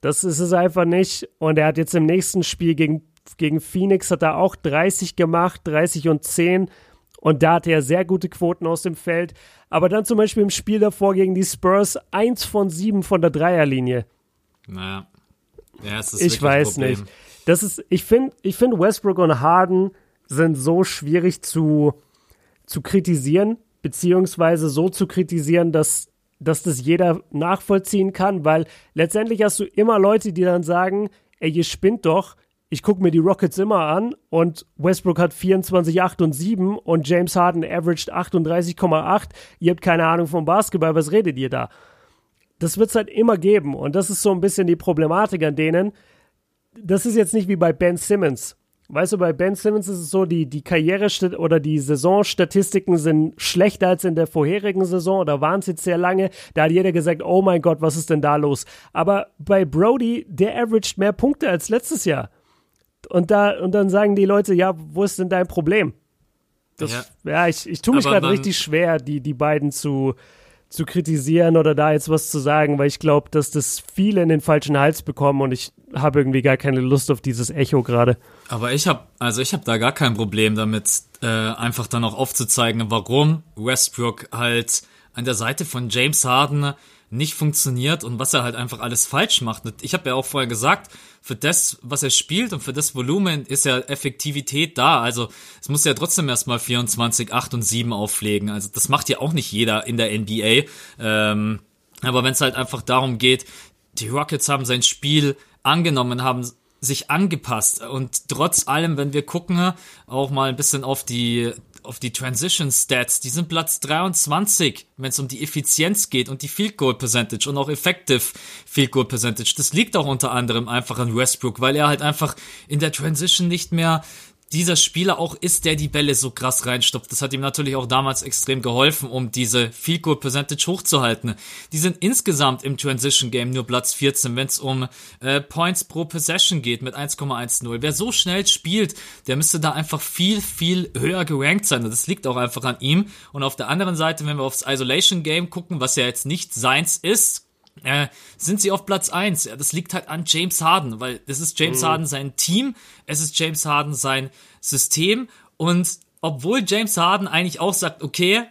Das ist es einfach nicht. Und er hat jetzt im nächsten Spiel gegen, gegen Phoenix hat er auch 30 gemacht, 30 und 10 und da hatte er sehr gute Quoten aus dem Feld. Aber dann zum Beispiel im Spiel davor gegen die Spurs eins von sieben von der Dreierlinie. Naja. Ja, es ist ich weiß nicht. Das ist, ich finde, ich finde Westbrook und Harden sind so schwierig zu, zu kritisieren, beziehungsweise so zu kritisieren, dass, dass das jeder nachvollziehen kann, weil letztendlich hast du immer Leute, die dann sagen, ey, ihr spinnt doch, ich gucke mir die Rockets immer an und Westbrook hat 24, 8 und 7 und James Harden averaged 38,8. Ihr habt keine Ahnung vom Basketball, was redet ihr da? Das wird es halt immer geben und das ist so ein bisschen die Problematik an denen. Das ist jetzt nicht wie bei Ben Simmons. Weißt du, bei Ben Simmons ist es so, die, die Karriere- oder die Saisonstatistiken sind schlechter als in der vorherigen Saison oder waren es jetzt sehr lange. Da hat jeder gesagt, oh mein Gott, was ist denn da los? Aber bei Brody, der averaged mehr Punkte als letztes Jahr. Und, da, und dann sagen die Leute, ja, wo ist denn dein Problem? Das, ja. ja, ich, ich tue mich gerade richtig schwer, die, die beiden zu, zu kritisieren oder da jetzt was zu sagen, weil ich glaube, dass das viele in den falschen Hals bekommen und ich habe irgendwie gar keine Lust auf dieses Echo gerade. Aber ich habe also ich habe da gar kein Problem damit, äh, einfach dann auch aufzuzeigen, warum Westbrook halt an der Seite von James Harden nicht funktioniert und was er halt einfach alles falsch macht. Ich habe ja auch vorher gesagt, für das, was er spielt und für das Volumen ist ja Effektivität da. Also es muss ja trotzdem erstmal 24, 8 und 7 auflegen. Also das macht ja auch nicht jeder in der NBA. Ähm, aber wenn es halt einfach darum geht, die Rockets haben sein Spiel angenommen haben, sich angepasst. Und trotz allem, wenn wir gucken, auch mal ein bisschen auf die auf die Transition Stats, die sind Platz 23, wenn es um die Effizienz geht und die Field Goal Percentage und auch Effective Field Goal Percentage. Das liegt auch unter anderem einfach an Westbrook, weil er halt einfach in der Transition nicht mehr dieser Spieler auch ist, der die Bälle so krass reinstopft. Das hat ihm natürlich auch damals extrem geholfen, um diese Field Goal Percentage hochzuhalten. Die sind insgesamt im Transition Game nur Platz 14, wenn es um äh, Points pro Possession geht mit 1,10. Wer so schnell spielt, der müsste da einfach viel, viel höher gerankt sein. Und das liegt auch einfach an ihm. Und auf der anderen Seite, wenn wir aufs Isolation Game gucken, was ja jetzt nicht seins ist, äh, sind sie auf Platz eins. Ja, das liegt halt an James Harden, weil das ist James mhm. Harden sein Team, es ist James Harden sein System und obwohl James Harden eigentlich auch sagt, okay,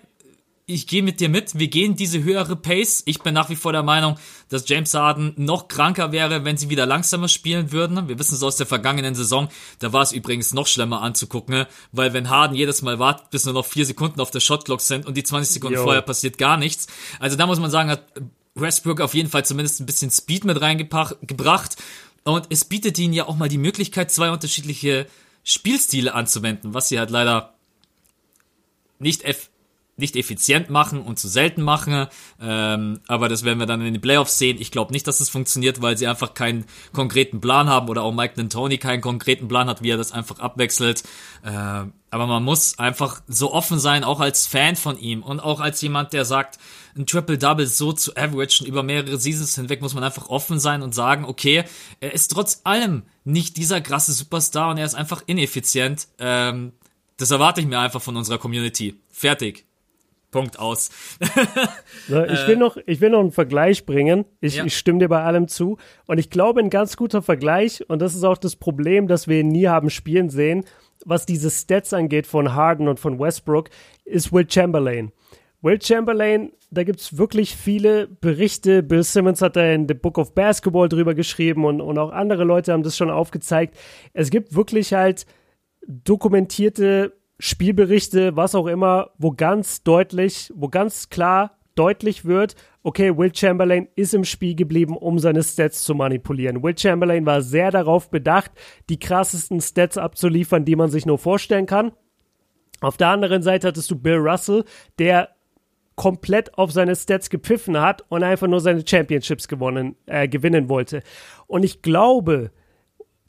ich gehe mit dir mit, wir gehen diese höhere Pace. Ich bin nach wie vor der Meinung, dass James Harden noch kranker wäre, wenn sie wieder langsamer spielen würden. Wir wissen es aus der vergangenen Saison, da war es übrigens noch schlimmer anzugucken, weil wenn Harden jedes Mal wartet, bis nur noch vier Sekunden auf der Shotclock sind und die 20 Sekunden Yo. vorher passiert gar nichts. Also da muss man sagen, hat Westbrook auf jeden Fall zumindest ein bisschen Speed mit reingebracht. Und es bietet ihnen ja auch mal die Möglichkeit, zwei unterschiedliche Spielstile anzuwenden, was sie halt leider nicht, eff nicht effizient machen und zu selten machen. Ähm, aber das werden wir dann in den Playoffs sehen. Ich glaube nicht, dass es funktioniert, weil sie einfach keinen konkreten Plan haben oder auch Mike D'Antoni keinen konkreten Plan hat, wie er das einfach abwechselt. Äh, aber man muss einfach so offen sein, auch als Fan von ihm und auch als jemand, der sagt, ein Triple-Double so zu averagen über mehrere Seasons hinweg, muss man einfach offen sein und sagen, okay, er ist trotz allem nicht dieser krasse Superstar und er ist einfach ineffizient. Ähm, das erwarte ich mir einfach von unserer Community. Fertig. Punkt aus. Ich, will noch, ich will noch einen Vergleich bringen. Ich, ja. ich stimme dir bei allem zu. Und ich glaube, ein ganz guter Vergleich, und das ist auch das Problem, das wir ihn nie haben spielen sehen, was diese Stats angeht von Harden und von Westbrook, ist Will Chamberlain. Will Chamberlain, da gibt es wirklich viele Berichte. Bill Simmons hat da in The Book of Basketball drüber geschrieben und, und auch andere Leute haben das schon aufgezeigt. Es gibt wirklich halt dokumentierte Spielberichte, was auch immer, wo ganz deutlich, wo ganz klar deutlich wird, okay, Will Chamberlain ist im Spiel geblieben, um seine Stats zu manipulieren. Will Chamberlain war sehr darauf bedacht, die krassesten Stats abzuliefern, die man sich nur vorstellen kann. Auf der anderen Seite hattest du Bill Russell, der komplett auf seine Stats gepfiffen hat und einfach nur seine Championships gewonnen, äh, gewinnen wollte. Und ich glaube,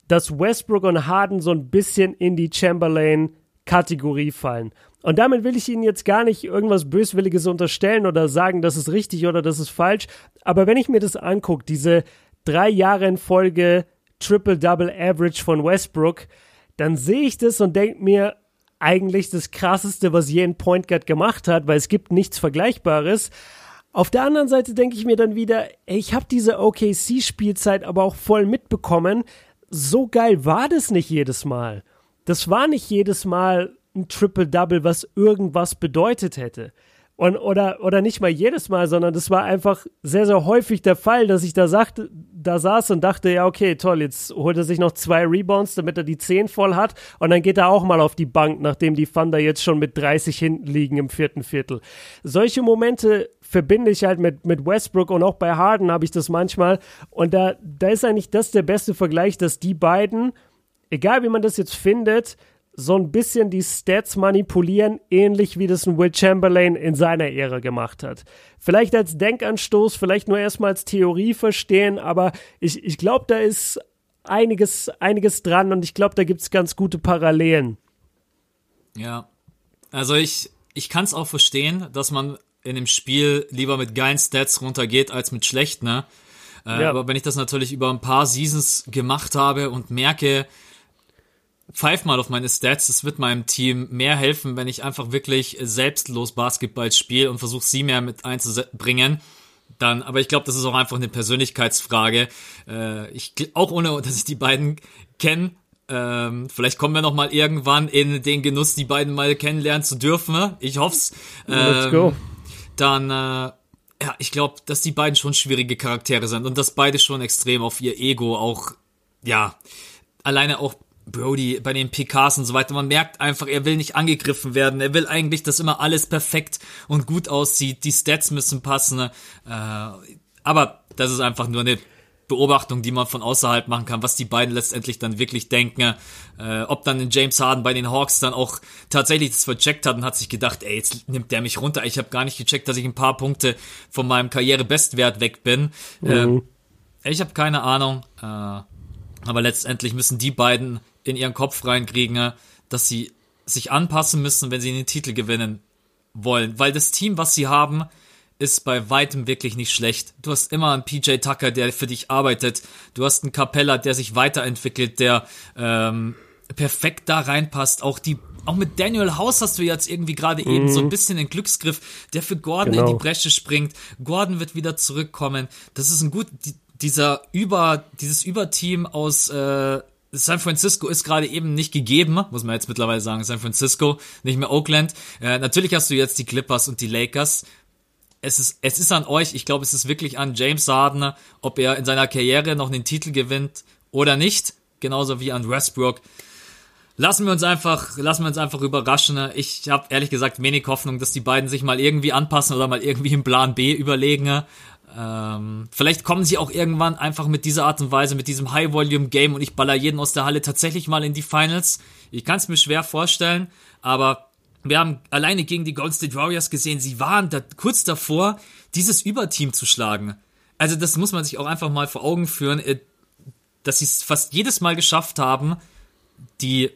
dass Westbrook und Harden so ein bisschen in die Chamberlain-Kategorie fallen. Und damit will ich Ihnen jetzt gar nicht irgendwas Böswilliges unterstellen oder sagen, das ist richtig oder das ist falsch. Aber wenn ich mir das angucke, diese drei Jahre in Folge Triple-Double Average von Westbrook, dann sehe ich das und denke mir, eigentlich das krasseste, was je ein Point Guard gemacht hat, weil es gibt nichts Vergleichbares. Auf der anderen Seite denke ich mir dann wieder, ey, ich habe diese OKC-Spielzeit aber auch voll mitbekommen. So geil war das nicht jedes Mal. Das war nicht jedes Mal ein Triple-Double, was irgendwas bedeutet hätte. Und, oder, oder nicht mal jedes Mal, sondern das war einfach sehr, sehr häufig der Fall, dass ich da sagte, da saß und dachte, ja, okay, toll, jetzt holt er sich noch zwei Rebounds, damit er die 10 voll hat und dann geht er auch mal auf die Bank, nachdem die Thunder jetzt schon mit 30 hinten liegen im vierten Viertel. Solche Momente verbinde ich halt mit, mit Westbrook und auch bei Harden habe ich das manchmal und da, da ist eigentlich das der beste Vergleich, dass die beiden, egal wie man das jetzt findet, so ein bisschen die Stats manipulieren, ähnlich wie das ein Will Chamberlain in seiner Ära gemacht hat. Vielleicht als Denkanstoß, vielleicht nur erstmal als Theorie verstehen, aber ich, ich glaube, da ist einiges, einiges dran und ich glaube, da gibt es ganz gute Parallelen. Ja, also ich, ich kann es auch verstehen, dass man in dem Spiel lieber mit geilen Stats runtergeht als mit schlechten. Ne? Äh, ja. Aber wenn ich das natürlich über ein paar Seasons gemacht habe und merke, pfeif mal auf meine Stats. Das wird meinem Team mehr helfen, wenn ich einfach wirklich selbstlos Basketball spiele und versuche sie mehr mit einzubringen. Dann, aber ich glaube, das ist auch einfach eine Persönlichkeitsfrage. Äh, ich auch ohne, dass ich die beiden kenne. Ähm, vielleicht kommen wir noch mal irgendwann in den Genuss, die beiden mal kennenlernen zu dürfen. Ich hoff's. Ähm, Let's go. Dann äh, ja, ich glaube, dass die beiden schon schwierige Charaktere sind und dass beide schon extrem auf ihr Ego auch, ja, alleine auch Brody bei den PKs und so weiter, man merkt einfach, er will nicht angegriffen werden. Er will eigentlich, dass immer alles perfekt und gut aussieht. Die Stats müssen passen. Äh, aber das ist einfach nur eine Beobachtung, die man von außerhalb machen kann, was die beiden letztendlich dann wirklich denken. Äh, ob dann James Harden bei den Hawks dann auch tatsächlich das vercheckt hat und hat sich gedacht, ey, jetzt nimmt der mich runter. Ich habe gar nicht gecheckt, dass ich ein paar Punkte von meinem Karrierebestwert weg bin. Mhm. Äh, ich habe keine Ahnung. Äh, aber letztendlich müssen die beiden in ihren Kopf reinkriegen, dass sie sich anpassen müssen, wenn sie den Titel gewinnen wollen. Weil das Team, was sie haben, ist bei weitem wirklich nicht schlecht. Du hast immer einen PJ Tucker, der für dich arbeitet. Du hast einen Capella, der sich weiterentwickelt, der ähm, perfekt da reinpasst. Auch die auch mit Daniel House hast du jetzt irgendwie gerade mhm. eben so ein bisschen den Glücksgriff, der für Gordon genau. in die Bresche springt. Gordon wird wieder zurückkommen. Das ist ein gut, dieser Über, dieses Überteam aus äh, San Francisco ist gerade eben nicht gegeben, muss man jetzt mittlerweile sagen. San Francisco, nicht mehr Oakland. Äh, natürlich hast du jetzt die Clippers und die Lakers es ist, es ist an euch. Ich glaube, es ist wirklich an James Harden, ob er in seiner Karriere noch einen Titel gewinnt oder nicht. Genauso wie an Westbrook. Lassen wir uns einfach, lassen wir uns einfach überraschen. Ich habe ehrlich gesagt wenig Hoffnung, dass die beiden sich mal irgendwie anpassen oder mal irgendwie einen Plan B überlegen. Ähm, vielleicht kommen sie auch irgendwann einfach mit dieser Art und Weise, mit diesem High-Volume-Game und ich baller jeden aus der Halle tatsächlich mal in die Finals. Ich kann es mir schwer vorstellen, aber wir haben alleine gegen die Golden State Warriors gesehen, sie waren da kurz davor, dieses Überteam zu schlagen. Also das muss man sich auch einfach mal vor Augen führen, äh, dass sie es fast jedes Mal geschafft haben, die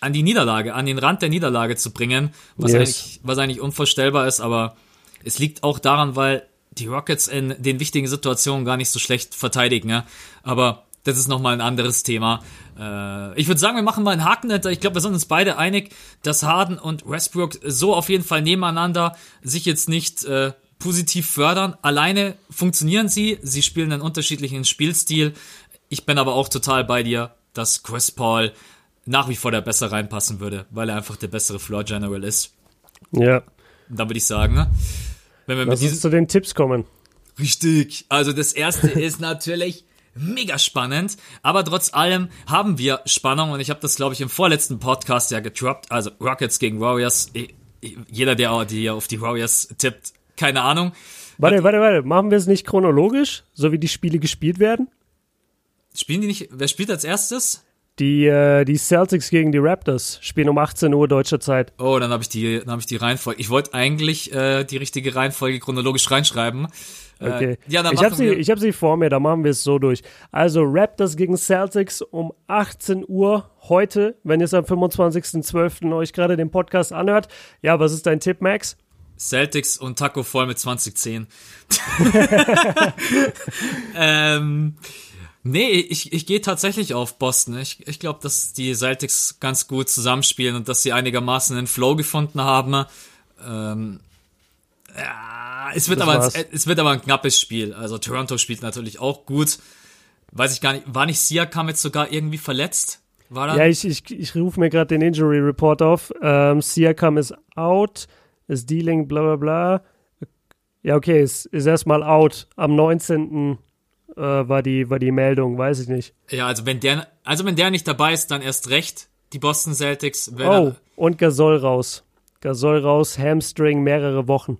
an die Niederlage, an den Rand der Niederlage zu bringen, was, yes. eigentlich, was eigentlich unvorstellbar ist, aber es liegt auch daran, weil die Rockets in den wichtigen Situationen gar nicht so schlecht verteidigen. Ja? Aber das ist nochmal ein anderes Thema. Äh, ich würde sagen, wir machen mal einen Haken dahinter. Ich glaube, wir sind uns beide einig, dass Harden und Westbrook so auf jeden Fall nebeneinander sich jetzt nicht äh, positiv fördern. Alleine funktionieren sie. Sie spielen einen unterschiedlichen Spielstil. Ich bin aber auch total bei dir, dass Chris Paul nach wie vor der besser reinpassen würde, weil er einfach der bessere Floor General ist. Ja. Und dann würde ich sagen, ne, wenn wir Lass mit diesen zu den Tipps kommen. Richtig. Also das erste ist natürlich mega spannend, aber trotz allem haben wir Spannung und ich habe das, glaube ich, im vorletzten Podcast ja gedroppt. Also Rockets gegen Warriors. Jeder, der die auf die Warriors tippt, keine Ahnung. Warte, warte, warte. Machen wir es nicht chronologisch, so wie die Spiele gespielt werden? Spielen die nicht? Wer spielt als erstes? Die, äh, die Celtics gegen die Raptors spielen um 18 Uhr deutscher Zeit. Oh, dann habe ich die, dann habe ich die Reihenfolge. Ich wollte eigentlich äh, die richtige Reihenfolge chronologisch reinschreiben. Äh, okay. ja, dann ich habe sie, ich hab sie vor mir, da machen wir es so durch. Also Raptors gegen Celtics um 18 Uhr heute, wenn ihr es am 25.12. euch gerade den Podcast anhört. Ja, was ist dein Tipp, Max? Celtics und Taco voll mit 2010. ähm, Nee, ich, ich gehe tatsächlich auf Boston. Ich, ich glaube, dass die Celtics ganz gut zusammenspielen und dass sie einigermaßen einen Flow gefunden haben. Ähm, ja, es wird, aber ein, es wird aber ein knappes Spiel. Also Toronto spielt natürlich auch gut. Weiß ich gar nicht, war nicht Siakam jetzt sogar irgendwie verletzt? War ja, ich, ich, ich rufe mir gerade den Injury Report auf. Ähm, Siakam ist out, ist dealing, bla bla bla. Ja, okay, ist, ist erstmal out am 19 äh, war, die, war die Meldung, weiß ich nicht. Ja, also wenn der, also wenn der nicht dabei ist, dann erst recht. Die Boston Celtics. Oh, und Gasol raus. Gasol raus, Hamstring mehrere Wochen.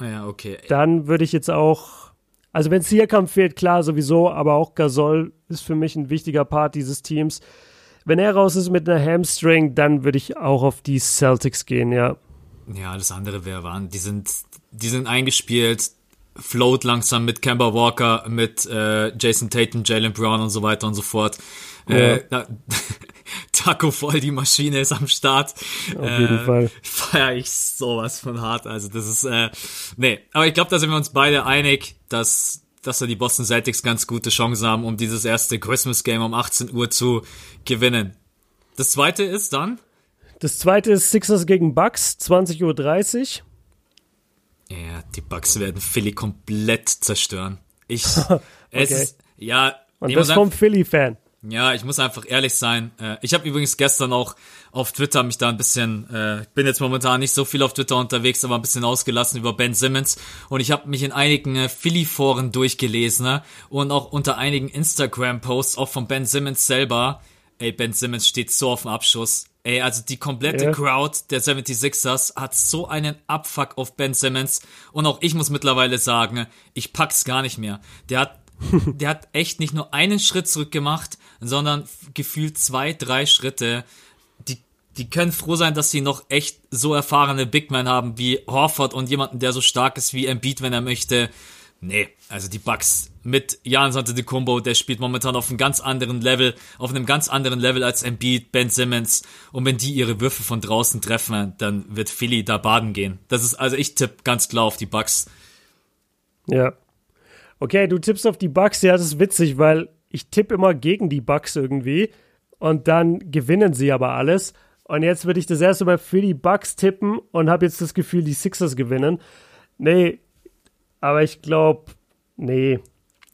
Ja, okay. Dann würde ich jetzt auch, also wenn Siakam fehlt, klar sowieso, aber auch Gasol ist für mich ein wichtiger Part dieses Teams. Wenn er raus ist mit einer Hamstring, dann würde ich auch auf die Celtics gehen, ja. Ja, alles andere wäre waren. Die sind, die sind eingespielt float langsam mit Kemba Walker, mit äh, Jason Tatum, Jalen Brown und so weiter und so fort. Ja. Äh, da, Taco voll, die Maschine ist am Start. Auf jeden äh, Fall. Feier ich sowas von hart. Also das ist, äh, nee, aber ich glaube, da sind wir uns beide einig, dass dass da die Boston Celtics ganz gute Chancen haben, um dieses erste Christmas Game um 18 Uhr zu gewinnen. Das zweite ist dann? Das zweite ist Sixers gegen Bucks, 20.30 Uhr. Ja, die Bugs werden Philly komplett zerstören. Ich, es okay. ist, ja. Und das vom Philly-Fan. Ja, ich muss einfach ehrlich sein. Äh, ich habe übrigens gestern auch auf Twitter mich da ein bisschen, äh, bin jetzt momentan nicht so viel auf Twitter unterwegs, aber ein bisschen ausgelassen über Ben Simmons. Und ich habe mich in einigen äh, Philly-Foren durchgelesen ne? und auch unter einigen Instagram-Posts, auch von Ben Simmons selber. Ey, Ben Simmons steht so auf dem Abschuss. Ey, also die komplette ja. Crowd der 76ers hat so einen Abfuck auf Ben Simmons. Und auch ich muss mittlerweile sagen, ich pack's gar nicht mehr. Der hat der hat echt nicht nur einen Schritt zurück gemacht, sondern gefühlt zwei, drei Schritte. Die, die können froh sein, dass sie noch echt so erfahrene Big Men haben wie Horford und jemanden, der so stark ist wie Embiid, wenn er möchte. Nee, also die Bucks mit Jan Combo, der spielt momentan auf einem ganz anderen Level, auf einem ganz anderen Level als Embiid, Ben Simmons. Und wenn die ihre Würfe von draußen treffen, dann wird Philly da baden gehen. Das ist, also ich tippe ganz klar auf die Bucks. Ja. Okay, du tippst auf die Bucks, ja, das ist witzig, weil ich tippe immer gegen die Bucks irgendwie und dann gewinnen sie aber alles. Und jetzt würde ich das erste Mal für die Bucks tippen und habe jetzt das Gefühl, die Sixers gewinnen. Nee, aber ich glaube, nee.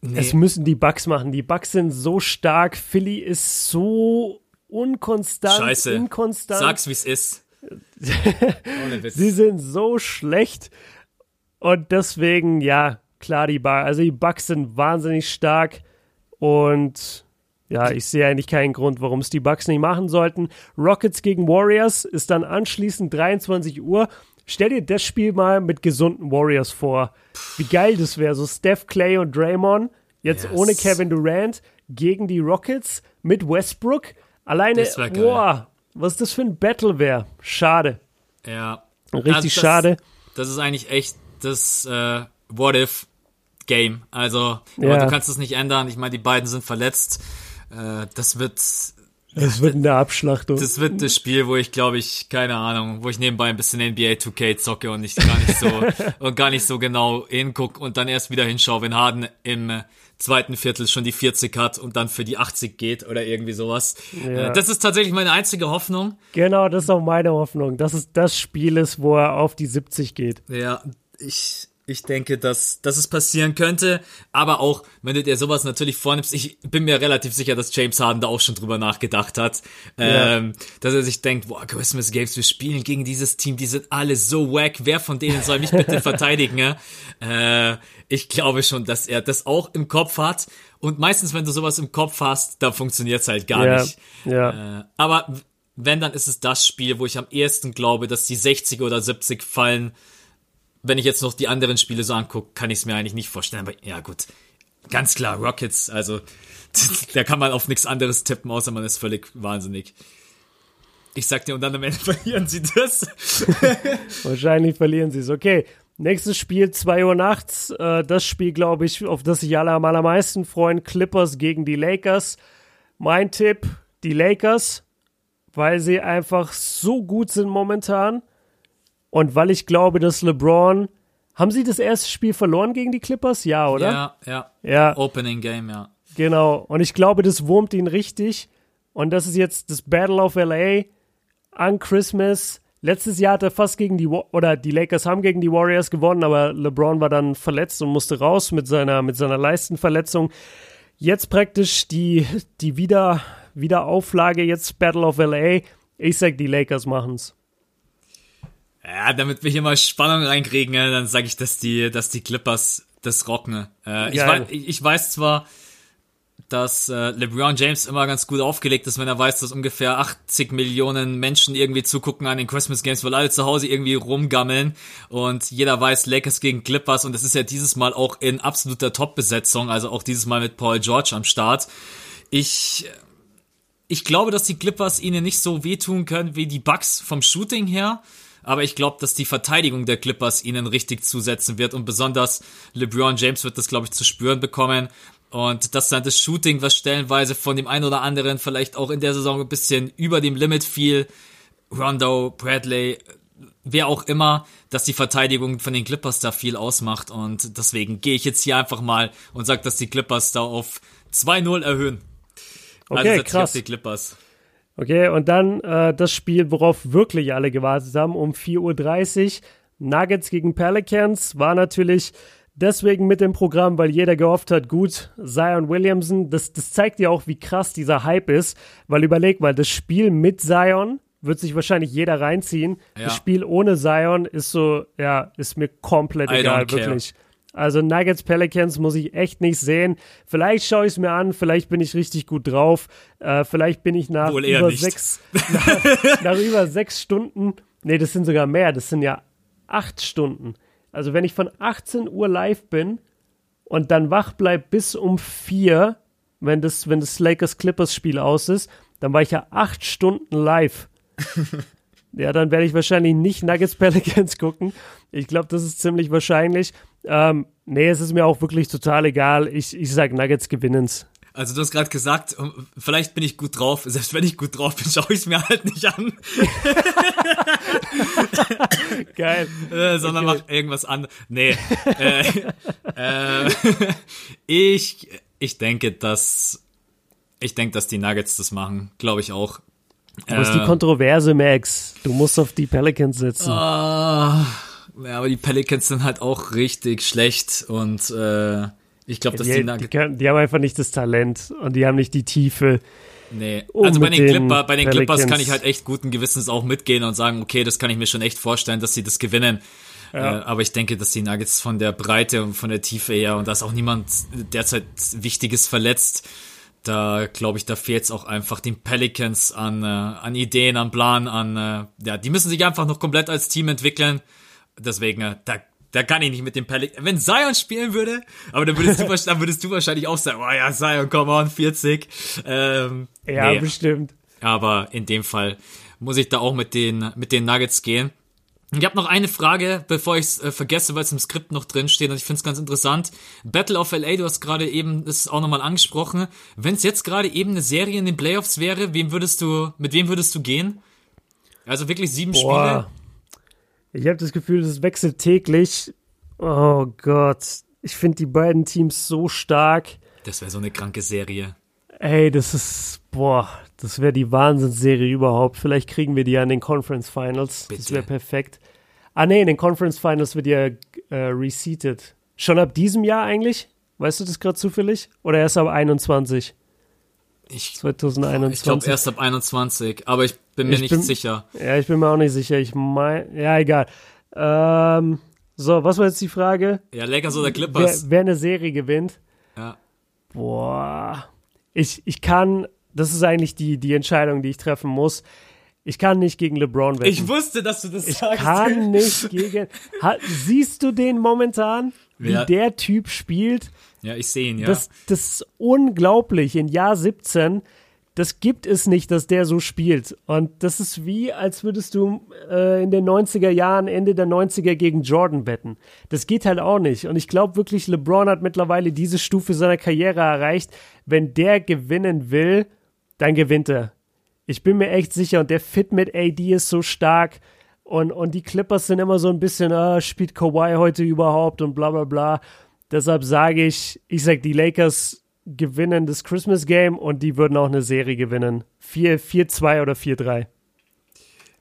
nee. Es müssen die Bucks machen. Die Bucks sind so stark. Philly ist so unkonstant, Scheiße. inkonstant. Sag's, wie's ist. Sie sind so schlecht. Und deswegen, ja, klar, die Bucks. Also die Bucks sind wahnsinnig stark. Und ja, ich sehe eigentlich keinen Grund, warum es die Bucks nicht machen sollten. Rockets gegen Warriors ist dann anschließend 23 Uhr. Stell dir das Spiel mal mit gesunden Warriors vor. Wie geil das wäre. So Steph, Clay und Draymond, jetzt yes. ohne Kevin Durant, gegen die Rockets mit Westbrook. Alleine, boah, was das für ein Battle wäre. Schade. Ja. Richtig also das, schade. Das ist eigentlich echt das äh, What-If-Game. Also, ja. du kannst es nicht ändern. Ich meine, die beiden sind verletzt. Äh, das wird es wird eine Abschlachtung. Das wird das Spiel, wo ich glaube ich, keine Ahnung, wo ich nebenbei ein bisschen NBA 2K zocke und ich gar nicht so und gar nicht so genau hinguck und dann erst wieder hinschaue, wenn Harden im zweiten Viertel schon die 40 hat und dann für die 80 geht oder irgendwie sowas. Ja. Äh, das ist tatsächlich meine einzige Hoffnung. Genau, das ist auch meine Hoffnung, dass es das Spiel ist, wo er auf die 70 geht. Ja, ich ich denke, dass, dass es passieren könnte. Aber auch, wenn du dir sowas natürlich vornimmst, ich bin mir relativ sicher, dass James Harden da auch schon drüber nachgedacht hat. Ja. Ähm, dass er sich denkt, boah, Christmas Games, wir spielen gegen dieses Team, die sind alle so wack. Wer von denen soll mich bitte verteidigen? Ja? Äh, ich glaube schon, dass er das auch im Kopf hat. Und meistens, wenn du sowas im Kopf hast, da funktioniert's halt gar ja. nicht. Ja. Äh, aber wenn, dann ist es das Spiel, wo ich am ehesten glaube, dass die 60 oder 70 fallen wenn ich jetzt noch die anderen Spiele so angucke, kann ich es mir eigentlich nicht vorstellen. Aber ja, gut. Ganz klar, Rockets, also da kann man auf nichts anderes tippen, außer man ist völlig wahnsinnig. Ich sag dir, und dann am Ende verlieren sie das. Wahrscheinlich verlieren sie es. Okay, nächstes Spiel, 2 Uhr nachts. Äh, das Spiel, glaube ich, auf das sich alle am allermeisten freuen. Clippers gegen die Lakers. Mein Tipp, die Lakers, weil sie einfach so gut sind momentan. Und weil ich glaube, dass LeBron. Haben sie das erste Spiel verloren gegen die Clippers? Ja, oder? Ja, ja. ja. Opening Game, ja. Genau. Und ich glaube, das wurmt ihn richtig. Und das ist jetzt das Battle of LA an Christmas. Letztes Jahr hat er fast gegen die, oder die Lakers haben gegen die Warriors gewonnen, aber LeBron war dann verletzt und musste raus mit seiner, mit seiner Leistenverletzung. Jetzt praktisch die, die Wieder, Wiederauflage, jetzt Battle of LA. Ich sag, die Lakers machen's. Ja, damit wir hier mal Spannung reinkriegen, dann sage ich, dass die, dass die Clippers das rocken. Äh, ich, weiß, ich weiß zwar, dass äh, LeBron James immer ganz gut aufgelegt ist, wenn er weiß, dass ungefähr 80 Millionen Menschen irgendwie zugucken an den Christmas Games, weil alle zu Hause irgendwie rumgammeln und jeder weiß Lakers gegen Clippers und das ist ja dieses Mal auch in absoluter Top-Besetzung, also auch dieses Mal mit Paul George am Start. Ich ich glaube, dass die Clippers ihnen nicht so wehtun können wie die Bucks vom Shooting her aber ich glaube, dass die Verteidigung der Clippers ihnen richtig zusetzen wird und besonders LeBron James wird das, glaube ich, zu spüren bekommen. Und dass dann das Shooting, was stellenweise von dem einen oder anderen vielleicht auch in der Saison ein bisschen über dem Limit fiel, Rondo, Bradley, wer auch immer, dass die Verteidigung von den Clippers da viel ausmacht. Und deswegen gehe ich jetzt hier einfach mal und sage, dass die Clippers da auf 2-0 erhöhen. Also okay, also krass. die Clippers. Okay, und dann äh, das Spiel, worauf wirklich alle gewartet haben, um 4.30 Uhr. Nuggets gegen Pelicans war natürlich deswegen mit dem Programm, weil jeder gehofft hat, gut, Zion Williamson, das, das zeigt ja auch, wie krass dieser Hype ist, weil überleg mal, das Spiel mit Zion wird sich wahrscheinlich jeder reinziehen. Ja. Das Spiel ohne Zion ist so, ja, ist mir komplett I egal, wirklich. Also Nuggets Pelicans muss ich echt nicht sehen. Vielleicht schaue ich es mir an, vielleicht bin ich richtig gut drauf. Äh, vielleicht bin ich nach über nicht. sechs nach, nach über sechs Stunden. Nee, das sind sogar mehr, das sind ja acht Stunden. Also wenn ich von 18 Uhr live bin und dann wach bleib bis um vier, wenn das, wenn das Lakers Clippers Spiel aus ist, dann war ich ja acht Stunden live. ja, dann werde ich wahrscheinlich nicht Nuggets Pelicans gucken. Ich glaube, das ist ziemlich wahrscheinlich. Ähm, nee, es ist mir auch wirklich total egal. Ich, ich sag Nuggets gewinnen's. Also du hast gerade gesagt, vielleicht bin ich gut drauf. Selbst wenn ich gut drauf bin, schaue ich es mir halt nicht an. Geil. Äh, sondern okay. mach irgendwas an. Nee. äh, äh, ich, ich denke, dass ich denke, dass die Nuggets das machen. Glaube ich auch. Du bist die äh, Kontroverse, Max. Du musst auf die Pelicans sitzen. Uh, ja, aber die Pelicans sind halt auch richtig schlecht und äh, ich glaube, dass die, die, die, können, die, haben einfach nicht das Talent und die haben nicht die Tiefe. Nee, um also bei den, Clipper, bei den Clippers kann ich halt echt guten Gewissens auch mitgehen und sagen, okay, das kann ich mir schon echt vorstellen, dass sie das gewinnen. Ja. Äh, aber ich denke, dass die Nuggets von der Breite und von der Tiefe her und da ist auch niemand derzeit Wichtiges verletzt. Da glaube ich, da fehlt es auch einfach den Pelicans an, äh, an Ideen, an Plan, an äh, ja, die müssen sich einfach noch komplett als Team entwickeln. Deswegen, äh, da da kann ich nicht mit dem Pelicans. Wenn Zion spielen würde, aber dann würdest du, dann würdest du wahrscheinlich auch sagen, oh ja, Zion, come on, 40. Ähm, ja, nee. bestimmt. Aber in dem Fall muss ich da auch mit den, mit den Nuggets gehen. Ich habe noch eine Frage, bevor ich es äh, vergesse, weil es im Skript noch drin steht und ich finde es ganz interessant. Battle of LA, du hast gerade eben das auch nochmal angesprochen. Wenn es jetzt gerade eben eine Serie in den Playoffs wäre, wem würdest du, mit wem würdest du gehen? Also wirklich sieben Boah. Spiele? Ich habe das Gefühl, das wechselt täglich. Oh Gott. Ich finde die beiden Teams so stark. Das wäre so eine kranke Serie. Ey, das ist, boah, das wäre die Wahnsinnsserie überhaupt. Vielleicht kriegen wir die ja in den Conference Finals. Bitte. Das wäre perfekt. Ah, nee, in den Conference Finals wird ja äh, reseated. Schon ab diesem Jahr eigentlich? Weißt du das gerade zufällig? Oder erst ab 21? Ich, 2021. Ich glaube erst ab 21, aber ich bin mir ich nicht bin, sicher. Ja, ich bin mir auch nicht sicher. Ich meine, ja, egal. Ähm, so, was war jetzt die Frage? Ja, Lakers oder Clippers? Wer, wer eine Serie gewinnt? Ja. Boah. Ich, ich kann, das ist eigentlich die, die Entscheidung, die ich treffen muss. Ich kann nicht gegen LeBron wetten. Ich wusste, dass du das ich sagst. Ich kann nicht gegen. Ha, siehst du den momentan, wie ja. der Typ spielt? Ja, ich sehe ihn, ja. Das, das ist unglaublich. In Jahr 17 das gibt es nicht, dass der so spielt. Und das ist wie, als würdest du äh, in den 90er Jahren, Ende der 90er gegen Jordan wetten. Das geht halt auch nicht. Und ich glaube wirklich, LeBron hat mittlerweile diese Stufe seiner Karriere erreicht. Wenn der gewinnen will, dann gewinnt er. Ich bin mir echt sicher. Und der Fit mit AD ist so stark. Und, und die Clippers sind immer so ein bisschen, ah, spielt Kawhi heute überhaupt und bla bla bla. Deshalb sage ich, ich sage, die Lakers gewinnen das Christmas Game und die würden auch eine Serie gewinnen. 4-2 oder 4-3.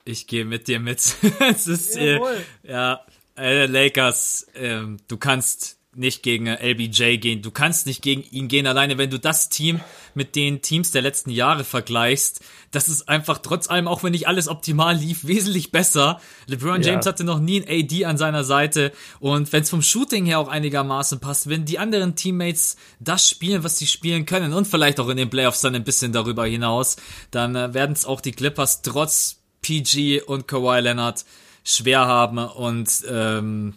Ich gehe mit dir mit. es ist, äh, ja, äh, Lakers, äh, du kannst nicht gegen LBJ gehen. Du kannst nicht gegen ihn gehen, alleine wenn du das Team mit den Teams der letzten Jahre vergleichst. Das ist einfach trotz allem, auch wenn nicht alles optimal lief, wesentlich besser. LeBron James ja. hatte noch nie ein AD an seiner Seite. Und wenn es vom Shooting her auch einigermaßen passt, wenn die anderen Teammates das spielen, was sie spielen können und vielleicht auch in den Playoffs dann ein bisschen darüber hinaus, dann äh, werden es auch die Clippers trotz PG und Kawhi Leonard schwer haben und ähm,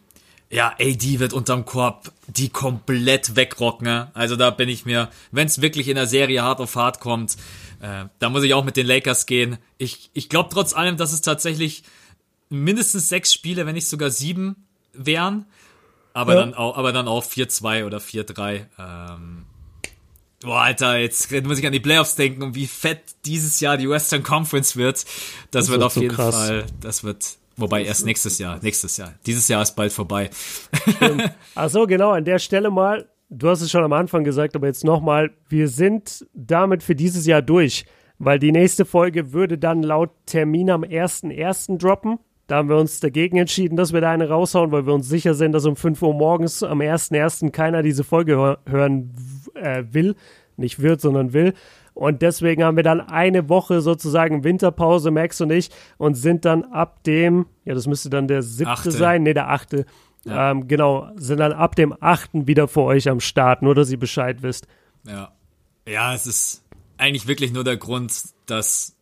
ja, AD wird unterm Korb die komplett wegrocken. Also da bin ich mir, wenn es wirklich in der Serie hart auf hart kommt, äh, da muss ich auch mit den Lakers gehen. Ich, ich glaube trotz allem, dass es tatsächlich mindestens sechs Spiele, wenn nicht sogar sieben wären. Aber, ja. dann, auch, aber dann auch 4-2 oder 4-3. Ähm, Boah, Alter, jetzt muss ich an die Playoffs denken und wie fett dieses Jahr die Western Conference wird. Das, das wird, wird auf so jeden krass. Fall, das wird, Wobei erst nächstes Jahr, nächstes Jahr. Dieses Jahr ist bald vorbei. Ach so, genau, an der Stelle mal, du hast es schon am Anfang gesagt, aber jetzt nochmal, wir sind damit für dieses Jahr durch, weil die nächste Folge würde dann laut Termin am 1.1. droppen. Da haben wir uns dagegen entschieden, dass wir da eine raushauen, weil wir uns sicher sind, dass um 5 Uhr morgens am 1.1. keiner diese Folge hören äh, will. Nicht wird, sondern will. Und deswegen haben wir dann eine Woche sozusagen Winterpause, Max und ich, und sind dann ab dem, ja, das müsste dann der siebte achte. sein, nee, der achte. Ja. Ähm, genau, sind dann ab dem achten wieder vor euch am Start, nur dass ihr Bescheid wisst. Ja. Ja, es ist eigentlich wirklich nur der Grund, dass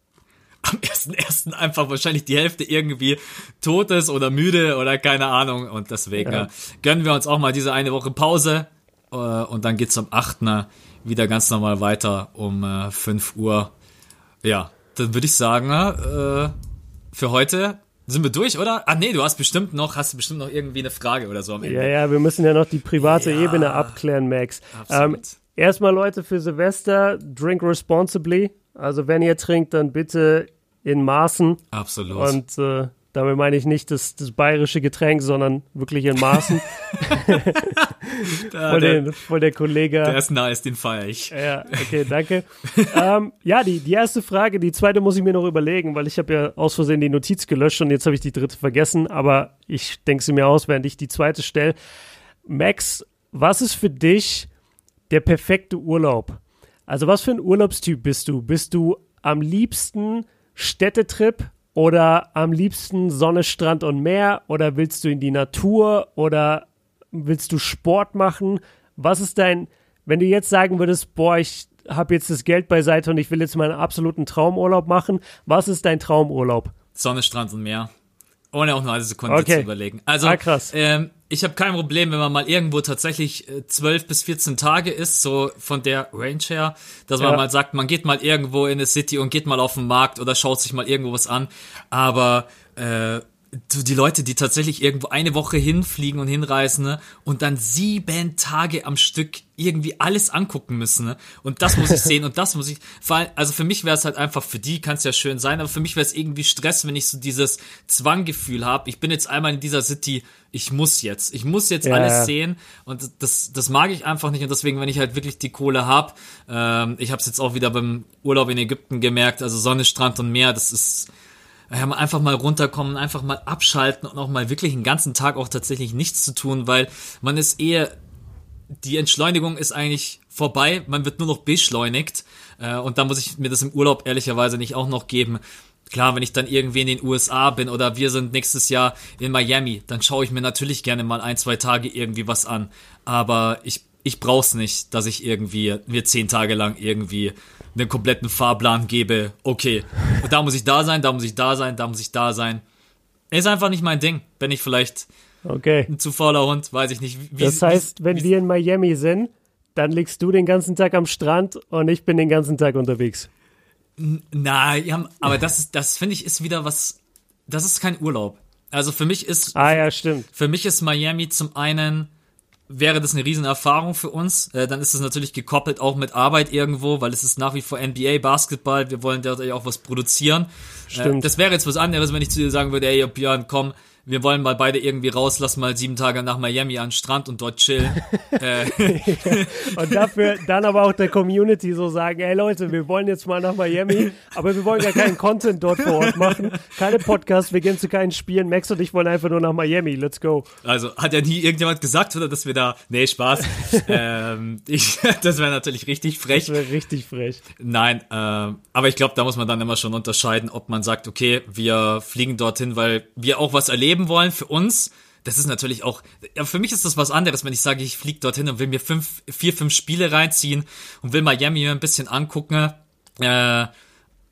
am ersten ersten einfach wahrscheinlich die Hälfte irgendwie tot ist oder müde oder keine Ahnung. Und deswegen ja. gönnen wir uns auch mal diese eine Woche Pause Äh, und dann geht's am 8. wieder ganz normal weiter um äh, 5 Uhr. Ja, dann würde ich sagen, äh, für heute sind wir durch, oder? Ah nee, du hast bestimmt noch, hast du bestimmt noch irgendwie eine Frage oder so am Ende. Ja, ja, wir müssen ja noch die private ja, Ebene abklären, Max. Ähm, erstmal Leute für Silvester, drink responsibly. Also wenn ihr trinkt, dann bitte in Maßen. Absolut. Und äh, damit meine ich nicht das, das bayerische Getränk, sondern wirklich in Maßen. da, voll, der, den, voll der Kollege. Der ist nice, den feiere ich. Ja, okay, danke. ähm, ja, die, die erste Frage, die zweite muss ich mir noch überlegen, weil ich habe ja aus Versehen die Notiz gelöscht und jetzt habe ich die dritte vergessen, aber ich denke sie mir aus, während ich die zweite stelle. Max, was ist für dich der perfekte Urlaub? Also was für ein Urlaubstyp bist du? Bist du am liebsten Städtetrip oder am liebsten Sonne, Strand und Meer? Oder willst du in die Natur? Oder willst du Sport machen? Was ist dein, wenn du jetzt sagen würdest, boah, ich habe jetzt das Geld beiseite und ich will jetzt meinen absoluten Traumurlaub machen, was ist dein Traumurlaub? Sonne, Strand und Meer. Ohne auch nur eine Sekunde okay. zu überlegen. Also, ah, krass. Ähm, ich habe kein Problem, wenn man mal irgendwo tatsächlich äh, 12 bis 14 Tage ist, so von der Range her, dass man mal sagt, man geht mal irgendwo in eine City und geht mal auf den Markt oder schaut sich mal irgendwo was an. Aber äh, die Leute, die tatsächlich irgendwo eine Woche hinfliegen und hinreisen ne, und dann sieben Tage am Stück irgendwie alles angucken müssen. Ne? Und das muss ich sehen und das muss ich. Also für mich wäre es halt einfach, für die kann es ja schön sein, aber für mich wäre es irgendwie Stress, wenn ich so dieses Zwanggefühl habe. Ich bin jetzt einmal in dieser City, ich muss jetzt, ich muss jetzt ja, alles sehen und das, das mag ich einfach nicht und deswegen, wenn ich halt wirklich die Kohle hab, ähm, ich habe es jetzt auch wieder beim Urlaub in Ägypten gemerkt, also Sonne, Strand und Meer, das ist ja, einfach mal runterkommen, einfach mal abschalten und auch mal wirklich einen ganzen Tag auch tatsächlich nichts zu tun, weil man ist eher, die Entschleunigung ist eigentlich vorbei, man wird nur noch beschleunigt äh, und da muss ich mir das im Urlaub ehrlicherweise nicht auch noch geben. Klar, wenn ich dann irgendwie in den USA bin oder wir sind nächstes Jahr in Miami, dann schaue ich mir natürlich gerne mal ein, zwei Tage irgendwie was an. Aber ich, ich brauch's nicht, dass ich irgendwie mir zehn Tage lang irgendwie einen kompletten Fahrplan gebe, okay, da muss ich da sein, da muss ich da sein, da muss ich da sein. Ist einfach nicht mein Ding. Bin ich vielleicht okay. ein zu fauler Hund, weiß ich nicht. Wie, das heißt, wenn wie, wir in Miami sind, dann liegst du den ganzen Tag am Strand und ich bin den ganzen Tag unterwegs. Na, ja, aber das ist, das finde ich ist wieder was, das ist kein Urlaub. Also für mich ist, ah ja, stimmt. Für mich ist Miami zum einen wäre das eine Riesenerfahrung für uns. Äh, dann ist es natürlich gekoppelt auch mit Arbeit irgendwo, weil es ist nach wie vor NBA Basketball. Wir wollen dort ja auch was produzieren. Äh, Stimmt. das wäre jetzt was anderes, wenn ich zu dir sagen würde, ey Björn, komm, wir wollen mal beide irgendwie raus, lass mal sieben Tage nach Miami an den Strand und dort chillen. äh. und dafür dann aber auch der Community so sagen, ey Leute, wir wollen jetzt mal nach Miami, aber wir wollen ja keinen Content dort vor Ort machen, keine Podcasts, wir gehen zu keinen Spielen, Max und ich wollen einfach nur nach Miami, let's go. Also hat ja nie irgendjemand gesagt, oder, dass wir da, nee, Spaß, ähm, ich, das wäre natürlich richtig frech. Das wäre richtig frech. Nein, äh, aber ich glaube, da muss man dann immer schon unterscheiden, ob man sagt, okay, wir fliegen dorthin, weil wir auch was erleben erleben wollen für uns, das ist natürlich auch, ja, für mich ist das was anderes, wenn ich sage, ich fliege dorthin und will mir fünf, vier, fünf Spiele reinziehen und will Miami mir ein bisschen angucken, äh,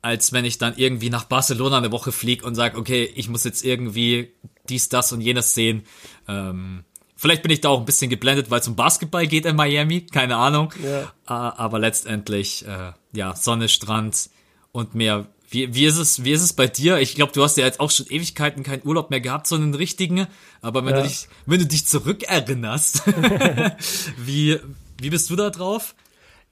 als wenn ich dann irgendwie nach Barcelona eine Woche fliege und sage, okay, ich muss jetzt irgendwie dies, das und jenes sehen. Ähm, vielleicht bin ich da auch ein bisschen geblendet, weil es um Basketball geht in Miami, keine Ahnung. Ja. Aber letztendlich, äh, ja, Sonne, Strand und Meer wie, wie, ist es, wie ist es bei dir? Ich glaube, du hast ja jetzt auch schon Ewigkeiten keinen Urlaub mehr gehabt, so einen richtigen. Aber wenn, ja. du, dich, wenn du dich zurückerinnerst, wie, wie bist du da drauf?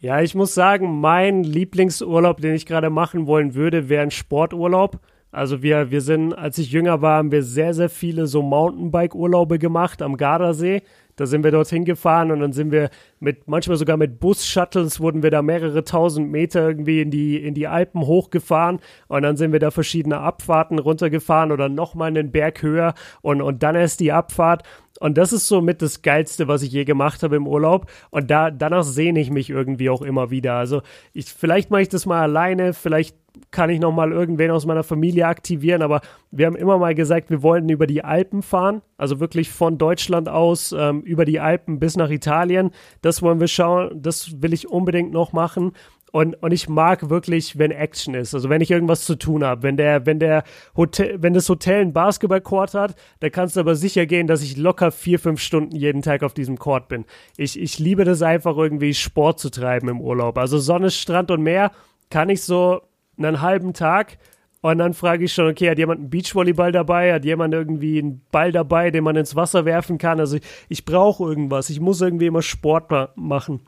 Ja, ich muss sagen, mein Lieblingsurlaub, den ich gerade machen wollen würde, wäre ein Sporturlaub. Also wir, wir sind, als ich jünger war, haben wir sehr, sehr viele so Mountainbike-Urlaube gemacht am Gardasee. Da sind wir dorthin gefahren und dann sind wir mit, manchmal sogar mit Bus-Shuttles wurden wir da mehrere tausend Meter irgendwie in die, in die Alpen hochgefahren und dann sind wir da verschiedene Abfahrten runtergefahren oder nochmal einen Berg höher und, und dann erst die Abfahrt. Und das ist so mit das Geilste, was ich je gemacht habe im Urlaub. Und da, danach sehne ich mich irgendwie auch immer wieder. Also ich, vielleicht mache ich das mal alleine, vielleicht kann ich noch mal irgendwen aus meiner Familie aktivieren, aber wir haben immer mal gesagt, wir wollten über die Alpen fahren, also wirklich von Deutschland aus ähm, über die Alpen bis nach Italien. Das wollen wir schauen, das will ich unbedingt noch machen. Und, und ich mag wirklich, wenn Action ist, also wenn ich irgendwas zu tun habe. Wenn der, wenn der Hotel, wenn das Hotel einen Basketballcourt hat, da kannst du aber sicher gehen, dass ich locker vier, fünf Stunden jeden Tag auf diesem Court bin. Ich, ich liebe das einfach irgendwie Sport zu treiben im Urlaub. Also Sonne, Strand und Meer kann ich so einen halben Tag und dann frage ich schon, okay, hat jemand einen Beachvolleyball dabei? Hat jemand irgendwie einen Ball dabei, den man ins Wasser werfen kann? Also ich, ich brauche irgendwas. Ich muss irgendwie immer Sport ma machen.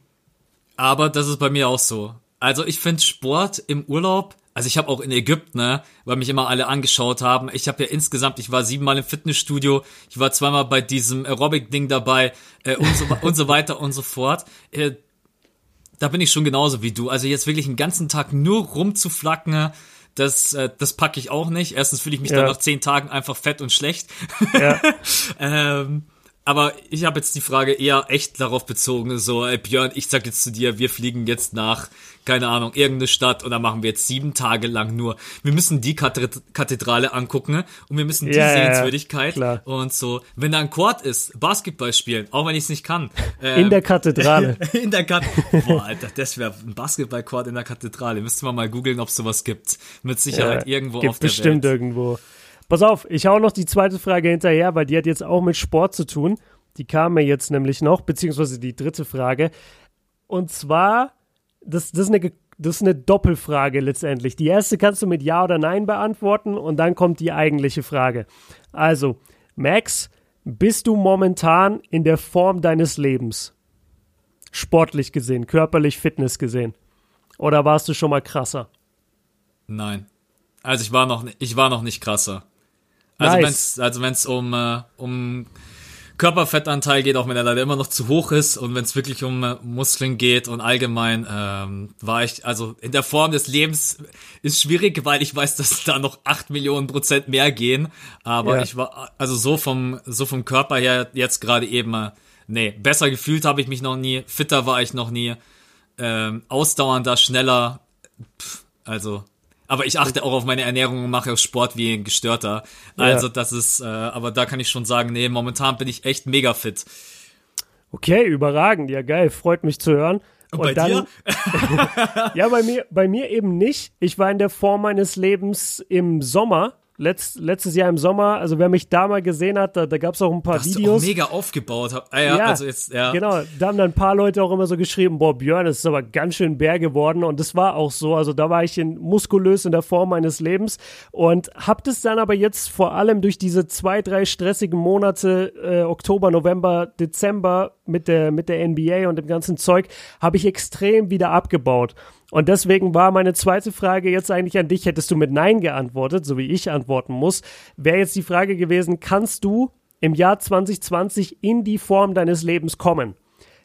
Aber das ist bei mir auch so. Also ich finde Sport im Urlaub, also ich habe auch in Ägypten, ne, weil mich immer alle angeschaut haben. Ich habe ja insgesamt, ich war siebenmal im Fitnessstudio, ich war zweimal bei diesem Aerobic-Ding dabei äh, und, so, und so weiter und so fort. Äh, da bin ich schon genauso wie du. Also jetzt wirklich einen ganzen Tag nur rumzuflacken, das, äh, das packe ich auch nicht. Erstens fühle ich mich ja. dann nach zehn Tagen einfach fett und schlecht. Ja. ähm, aber ich habe jetzt die Frage eher echt darauf bezogen, so, ey Björn, ich sag jetzt zu dir, wir fliegen jetzt nach, keine Ahnung, irgendeine Stadt und dann machen wir jetzt sieben Tage lang nur. Wir müssen die Kathedrale angucken und wir müssen die ja, Sehenswürdigkeit ja, und so. Wenn da ein Quad ist, Basketball spielen, auch wenn ich es nicht kann. Ähm, in der Kathedrale. in der Kathedrale. Boah, Alter, das wäre ein Basketball-Quad in der Kathedrale. Müsste man mal googeln, ob es sowas gibt. Mit Sicherheit ja, irgendwo auf der bestimmt Welt. irgendwo. Pass auf, ich hau noch die zweite Frage hinterher, weil die hat jetzt auch mit Sport zu tun. Die kam mir jetzt nämlich noch, beziehungsweise die dritte Frage. Und zwar, das, das, ist eine, das ist eine Doppelfrage letztendlich. Die erste kannst du mit Ja oder Nein beantworten und dann kommt die eigentliche Frage. Also, Max, bist du momentan in der Form deines Lebens? Sportlich gesehen, körperlich, Fitness gesehen. Oder warst du schon mal krasser? Nein. Also ich war noch, ich war noch nicht krasser. Also nice. wenn's, also wenn's um, äh, um Körperfettanteil geht, auch wenn er leider immer noch zu hoch ist und wenn es wirklich um äh, Muskeln geht und allgemein ähm, war ich, also in der Form des Lebens ist schwierig, weil ich weiß, dass da noch acht Millionen Prozent mehr gehen, aber ja. ich war, also so vom, so vom Körper her jetzt gerade eben, äh, nee, besser gefühlt habe ich mich noch nie, fitter war ich noch nie, ähm, ausdauernder, schneller, pff, also aber ich achte auch auf meine Ernährung und mache auch Sport wie ein Gestörter. Also ja. das ist, äh, aber da kann ich schon sagen, nee, momentan bin ich echt mega fit. Okay, überragend, ja geil, freut mich zu hören. Und, und bei dann, dir? ja, bei mir, bei mir eben nicht. Ich war in der Form meines Lebens im Sommer letzt, letztes Jahr im Sommer, also wer mich da mal gesehen hat, da, da gab es auch ein paar das Videos. Du auch mega aufgebaut. Ah, ja, ja, also jetzt, ja. Genau, da haben dann ein paar Leute auch immer so geschrieben, boah, Björn, das ist aber ganz schön bär geworden und das war auch so. Also da war ich in, muskulös in der Form meines Lebens und hab das dann aber jetzt vor allem durch diese zwei, drei stressigen Monate, äh, Oktober, November, Dezember mit der, mit der NBA und dem ganzen Zeug, habe ich extrem wieder abgebaut. Und deswegen war meine zweite Frage jetzt eigentlich an dich. Hättest du mit Nein geantwortet, so wie ich antworten muss, wäre jetzt die Frage gewesen, kannst du im Jahr 2020 in die Form deines Lebens kommen?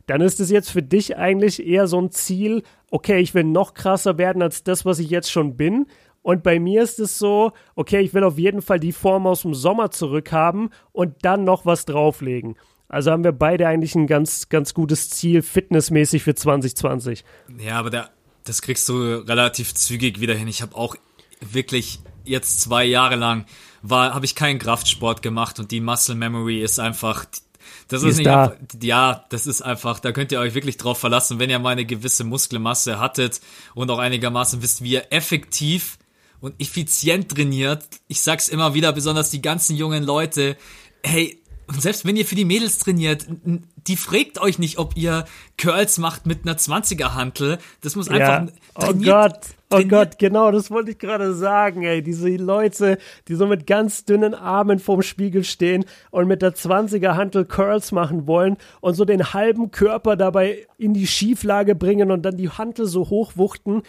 Dann ist es jetzt für dich eigentlich eher so ein Ziel, okay, ich will noch krasser werden als das, was ich jetzt schon bin. Und bei mir ist es so, okay, ich will auf jeden Fall die Form aus dem Sommer zurückhaben und dann noch was drauflegen. Also haben wir beide eigentlich ein ganz, ganz gutes Ziel fitnessmäßig für 2020. Ja, aber der das kriegst du relativ zügig wieder hin. Ich habe auch wirklich jetzt zwei Jahre lang war, habe ich keinen Kraftsport gemacht und die Muscle Memory ist einfach, das ist, ist nicht, da. ja, das ist einfach, da könnt ihr euch wirklich drauf verlassen, wenn ihr mal eine gewisse Muskelmasse hattet und auch einigermaßen wisst, wie ihr effektiv und effizient trainiert. Ich sag's immer wieder, besonders die ganzen jungen Leute, hey, und selbst wenn ihr für die Mädels trainiert, die fragt euch nicht, ob ihr Curls macht mit einer 20er Hantel. Das muss einfach ja. Oh Gott, oh Gott, genau, das wollte ich gerade sagen, ey. Diese Leute, die so mit ganz dünnen Armen vorm Spiegel stehen und mit der 20er Hantel Curls machen wollen und so den halben Körper dabei in die Schieflage bringen und dann die Hantel so hochwuchten.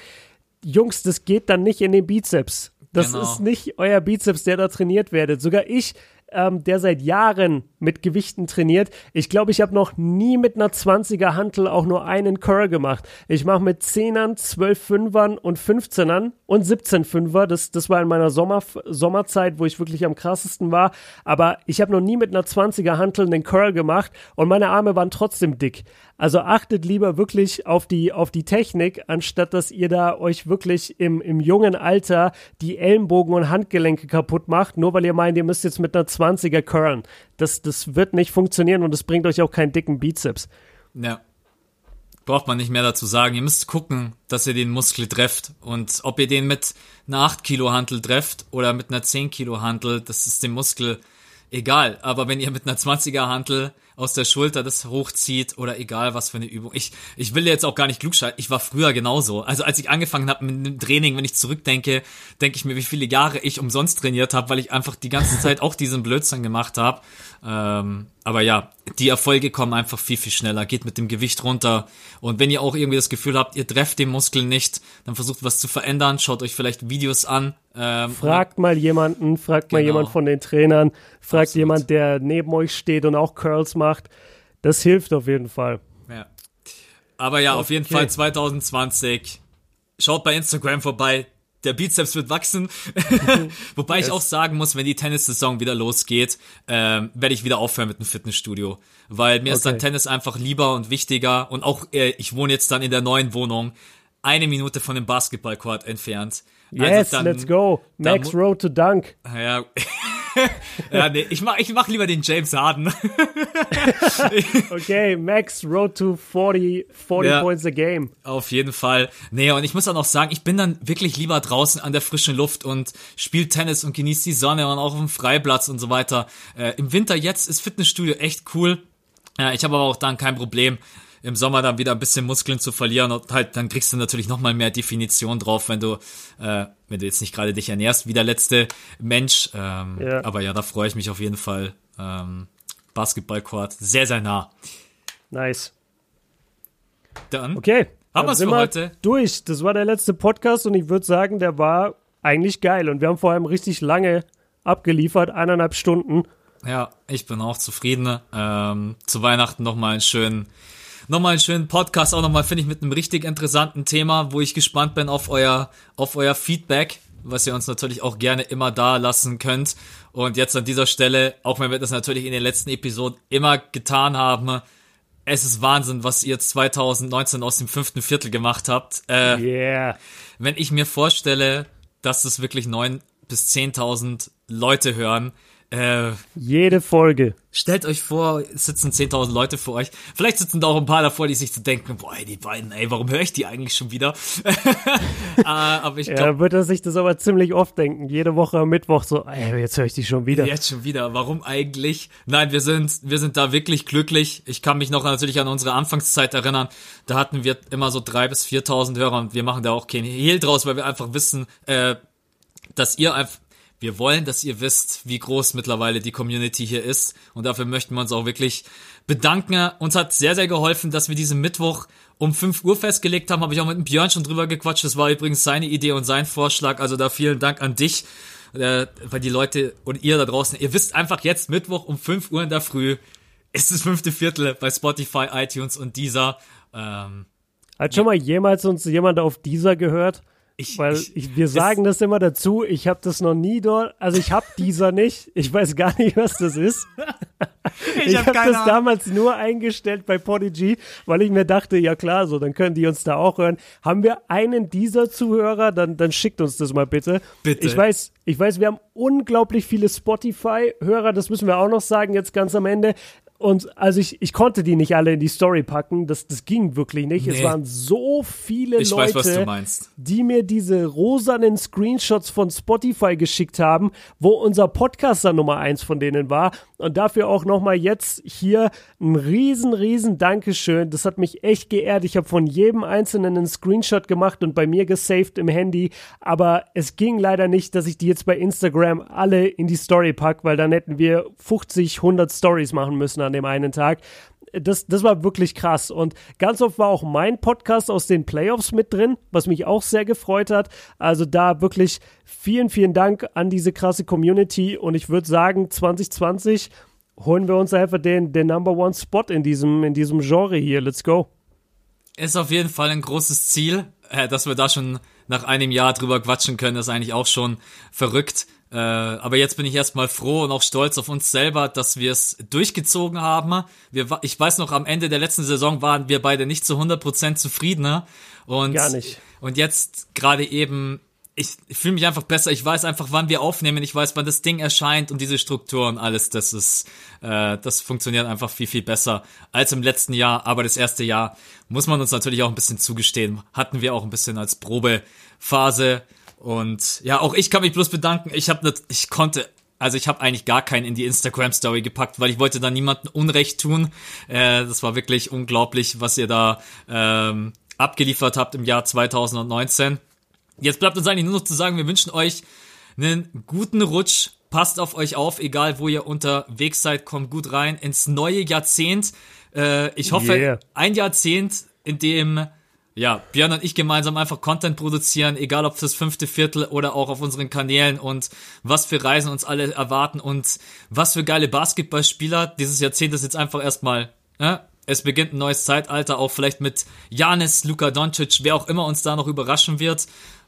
Jungs, das geht dann nicht in den Bizeps. Das genau. ist nicht euer Bizeps, der da trainiert werdet. Sogar ich ähm, der seit Jahren mit Gewichten trainiert. Ich glaube, ich habe noch nie mit einer 20er Hantel auch nur einen Curl gemacht. Ich mache mit 10ern, 12 Fünfern und 15ern und 17 Fünfer. Das, das war in meiner Sommer, Sommerzeit, wo ich wirklich am krassesten war. Aber ich habe noch nie mit einer 20er Hantel einen Curl gemacht und meine Arme waren trotzdem dick. Also achtet lieber wirklich auf die, auf die Technik, anstatt dass ihr da euch wirklich im, im jungen Alter die Ellenbogen und Handgelenke kaputt macht, nur weil ihr meint, ihr müsst jetzt mit einer 20er curlen. Das, das wird nicht funktionieren und es bringt euch auch keinen dicken Bizeps. Ja. braucht man nicht mehr dazu sagen. Ihr müsst gucken, dass ihr den Muskel trefft. Und ob ihr den mit einer 8 Kilo Hantel trefft oder mit einer 10 Kilo Hantel, das ist dem Muskel egal. Aber wenn ihr mit einer 20er Hantel aus der Schulter das hochzieht oder egal was für eine Übung. Ich, ich will jetzt auch gar nicht klugschalten. Ich war früher genauso. Also als ich angefangen habe mit dem Training, wenn ich zurückdenke, denke ich mir, wie viele Jahre ich umsonst trainiert habe, weil ich einfach die ganze Zeit auch diesen Blödsinn gemacht habe. Ähm, aber ja, die Erfolge kommen einfach viel, viel schneller. Geht mit dem Gewicht runter. Und wenn ihr auch irgendwie das Gefühl habt, ihr trefft den Muskel nicht, dann versucht was zu verändern. Schaut euch vielleicht Videos an. Ähm, fragt mal jemanden, fragt genau. mal jemand von den Trainern, fragt Absolut. jemand, der neben euch steht und auch Curls macht. Das hilft auf jeden Fall. Ja. Aber ja, okay. auf jeden Fall 2020. Schaut bei Instagram vorbei der Bizeps wird wachsen. Wobei yes. ich auch sagen muss, wenn die Tennissaison wieder losgeht, ähm, werde ich wieder aufhören mit dem Fitnessstudio. Weil mir okay. ist dann Tennis einfach lieber und wichtiger. Und auch, äh, ich wohne jetzt dann in der neuen Wohnung, eine Minute von dem Basketballcourt entfernt. Also yes, also dann, let's go. Max Road to Dunk. Ja, ja, nee, ich mach, ich mach lieber den James Harden. okay, Max Road to 40, 40 ja, Points a Game. Auf jeden Fall. Nee, und ich muss auch noch sagen, ich bin dann wirklich lieber draußen an der frischen Luft und spiele Tennis und genieße die Sonne und auch auf dem Freiplatz und so weiter. Äh, Im Winter jetzt ist Fitnessstudio echt cool. Äh, ich habe aber auch dann kein Problem im Sommer dann wieder ein bisschen Muskeln zu verlieren und halt, dann kriegst du natürlich nochmal mehr Definition drauf, wenn du, äh, wenn du jetzt nicht gerade dich ernährst wie der letzte Mensch. Ähm, ja. Aber ja, da freue ich mich auf jeden Fall. Ähm, Basketballcourt, sehr, sehr nah. Nice. Dann okay, haben wir es für heute. Durch. Das war der letzte Podcast und ich würde sagen, der war eigentlich geil. Und wir haben vor allem richtig lange abgeliefert, eineinhalb Stunden. Ja, ich bin auch zufrieden. Ähm, zu Weihnachten nochmal einen schönen nochmal einen schönen Podcast, auch nochmal, finde ich, mit einem richtig interessanten Thema, wo ich gespannt bin auf euer, auf euer Feedback, was ihr uns natürlich auch gerne immer da lassen könnt. Und jetzt an dieser Stelle, auch wenn wir das natürlich in den letzten Episoden immer getan haben, es ist Wahnsinn, was ihr 2019 aus dem fünften Viertel gemacht habt. Äh, yeah. Wenn ich mir vorstelle, dass das wirklich neun bis zehntausend Leute hören, äh, Jede Folge. Stellt euch vor, es sitzen 10.000 Leute vor euch. Vielleicht sitzen da auch ein paar davor, die sich zu denken, boah, die beiden, ey, warum höre ich die eigentlich schon wieder? äh, aber ich glaub, ja, wird er sich das aber ziemlich oft denken. Jede Woche am Mittwoch so, ey, jetzt höre ich die schon wieder. Jetzt schon wieder. Warum eigentlich? Nein, wir sind, wir sind da wirklich glücklich. Ich kann mich noch natürlich an unsere Anfangszeit erinnern. Da hatten wir immer so drei bis 4.000 Hörer und wir machen da auch kein Hehl draus, weil wir einfach wissen, äh, dass ihr einfach wir wollen, dass ihr wisst, wie groß mittlerweile die Community hier ist. Und dafür möchten wir uns auch wirklich bedanken. Uns hat sehr, sehr geholfen, dass wir diesen Mittwoch um 5 Uhr festgelegt haben. Habe ich auch mit Björn schon drüber gequatscht. Das war übrigens seine Idee und sein Vorschlag. Also da vielen Dank an dich. Äh, weil die Leute und ihr da draußen, ihr wisst einfach jetzt Mittwoch um 5 Uhr in der Früh ist das fünfte Viertel bei Spotify, iTunes und dieser. Ähm, Hat schon mal jemals uns jemand auf dieser gehört? Ich, Weil ich, ich, wir sagen das immer dazu, ich habe das noch nie dort, also ich habe dieser nicht, ich weiß gar nicht, was das ist. ich ich habe hab das damals nur eingestellt bei Podigy, weil ich mir dachte, ja klar, so, dann können die uns da auch hören. Haben wir einen dieser Zuhörer, dann, dann schickt uns das mal bitte. Bitte. Ich weiß, ich weiß, wir haben unglaublich viele Spotify-Hörer, das müssen wir auch noch sagen, jetzt ganz am Ende. Und also ich, ich konnte die nicht alle in die Story packen. Das, das ging wirklich nicht. Nee. Es waren so viele ich Leute, weiß, die mir diese rosanen Screenshots von Spotify geschickt haben, wo unser Podcaster Nummer eins von denen war. Und dafür auch nochmal jetzt hier ein riesen, riesen Dankeschön. Das hat mich echt geehrt. Ich habe von jedem einzelnen einen Screenshot gemacht und bei mir gesaved im Handy. Aber es ging leider nicht, dass ich die jetzt bei Instagram alle in die Story pack, weil dann hätten wir 50, 100 Stories machen müssen an dem einen Tag. Das, das war wirklich krass. Und ganz oft war auch mein Podcast aus den Playoffs mit drin, was mich auch sehr gefreut hat. Also da wirklich vielen, vielen Dank an diese krasse Community. Und ich würde sagen, 2020 holen wir uns einfach den, den Number One Spot in diesem, in diesem Genre hier. Let's go. Ist auf jeden Fall ein großes Ziel, äh, dass wir da schon nach einem Jahr drüber quatschen können, ist eigentlich auch schon verrückt. Äh, aber jetzt bin ich erstmal froh und auch stolz auf uns selber, dass wir es durchgezogen haben. Wir, ich weiß noch, am Ende der letzten Saison waren wir beide nicht zu 100% zufrieden. Und, Gar nicht. Und jetzt gerade eben ich, ich fühle mich einfach besser. Ich weiß einfach, wann wir aufnehmen. Ich weiß, wann das Ding erscheint und diese Struktur und alles. Das ist, äh, das funktioniert einfach viel viel besser als im letzten Jahr. Aber das erste Jahr muss man uns natürlich auch ein bisschen zugestehen. Hatten wir auch ein bisschen als Probephase. Und ja, auch ich kann mich bloß bedanken. Ich habe, ich konnte also ich habe eigentlich gar keinen in die Instagram Story gepackt, weil ich wollte da niemandem Unrecht tun. Äh, das war wirklich unglaublich, was ihr da ähm, abgeliefert habt im Jahr 2019. Jetzt bleibt uns eigentlich nur noch zu sagen, wir wünschen euch einen guten Rutsch. Passt auf euch auf, egal wo ihr unterwegs seid, kommt gut rein ins neue Jahrzehnt. Äh, ich hoffe, yeah. ein Jahrzehnt, in dem ja, Björn und ich gemeinsam einfach Content produzieren, egal ob fürs fünfte Viertel oder auch auf unseren Kanälen und was für Reisen uns alle erwarten und was für geile Basketballspieler. Dieses Jahrzehnt ist jetzt einfach erstmal, ja, es beginnt ein neues Zeitalter, auch vielleicht mit Janis, Luka Doncic, wer auch immer uns da noch überraschen wird.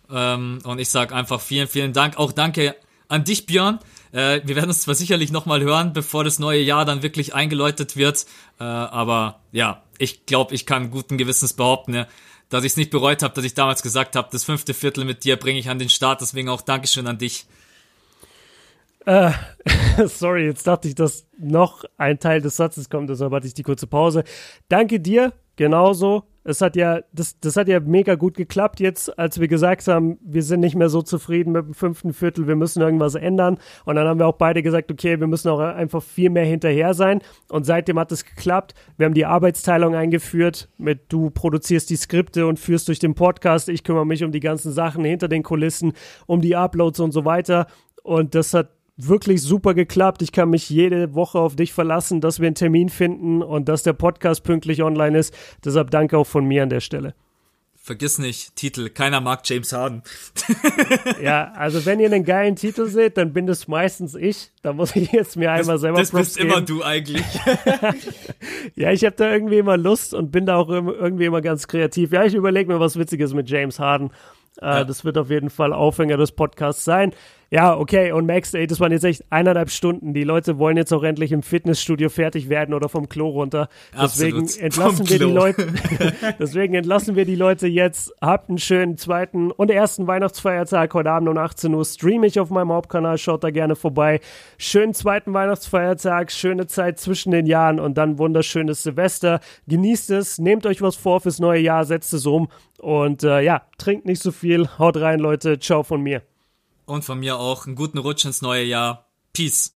Ähm, und ich sage einfach vielen, vielen Dank. Auch danke an dich, Björn. Äh, wir werden uns zwar sicherlich nochmal hören, bevor das neue Jahr dann wirklich eingeläutet wird. Äh, aber ja, ich glaube, ich kann guten Gewissens behaupten, ne, dass ich es nicht bereut habe, dass ich damals gesagt habe, das fünfte Viertel mit dir bringe ich an den Start. Deswegen auch Dankeschön an dich. Äh, sorry, jetzt dachte ich, dass noch ein Teil des Satzes kommt, deshalb hatte ich die kurze Pause. Danke dir, genauso. Es hat ja, das, das hat ja mega gut geklappt jetzt, als wir gesagt haben, wir sind nicht mehr so zufrieden mit dem fünften Viertel, wir müssen irgendwas ändern. Und dann haben wir auch beide gesagt, okay, wir müssen auch einfach viel mehr hinterher sein. Und seitdem hat es geklappt. Wir haben die Arbeitsteilung eingeführt, mit du produzierst die Skripte und führst durch den Podcast. Ich kümmere mich um die ganzen Sachen hinter den Kulissen, um die Uploads und so weiter. Und das hat wirklich super geklappt. Ich kann mich jede Woche auf dich verlassen, dass wir einen Termin finden und dass der Podcast pünktlich online ist. Deshalb danke auch von mir an der Stelle. Vergiss nicht, Titel, keiner mag James Harden. ja, also wenn ihr einen geilen Titel seht, dann bin das meistens ich. Da muss ich jetzt mir einmal das, selber Das bist geben. immer du eigentlich. ja, ich habe da irgendwie immer Lust und bin da auch irgendwie immer ganz kreativ. Ja, ich überlege mir was Witziges mit James Harden. Äh, ja. Das wird auf jeden Fall Aufhänger des Podcasts sein. Ja, okay, und Max, ey, das waren jetzt echt eineinhalb Stunden. Die Leute wollen jetzt auch endlich im Fitnessstudio fertig werden oder vom Klo runter. Deswegen Absolut. entlassen wir die Leute, deswegen entlassen wir die Leute jetzt. Habt einen schönen zweiten und ersten Weihnachtsfeiertag. Heute Abend um 18 Uhr streame ich auf meinem Hauptkanal. Schaut da gerne vorbei. Schönen zweiten Weihnachtsfeiertag, schöne Zeit zwischen den Jahren und dann wunderschönes Silvester. Genießt es, nehmt euch was vor fürs neue Jahr, setzt es um und äh, ja, trinkt nicht so viel. Haut rein, Leute. Ciao von mir. Und von mir auch einen guten Rutsch ins neue Jahr. Peace.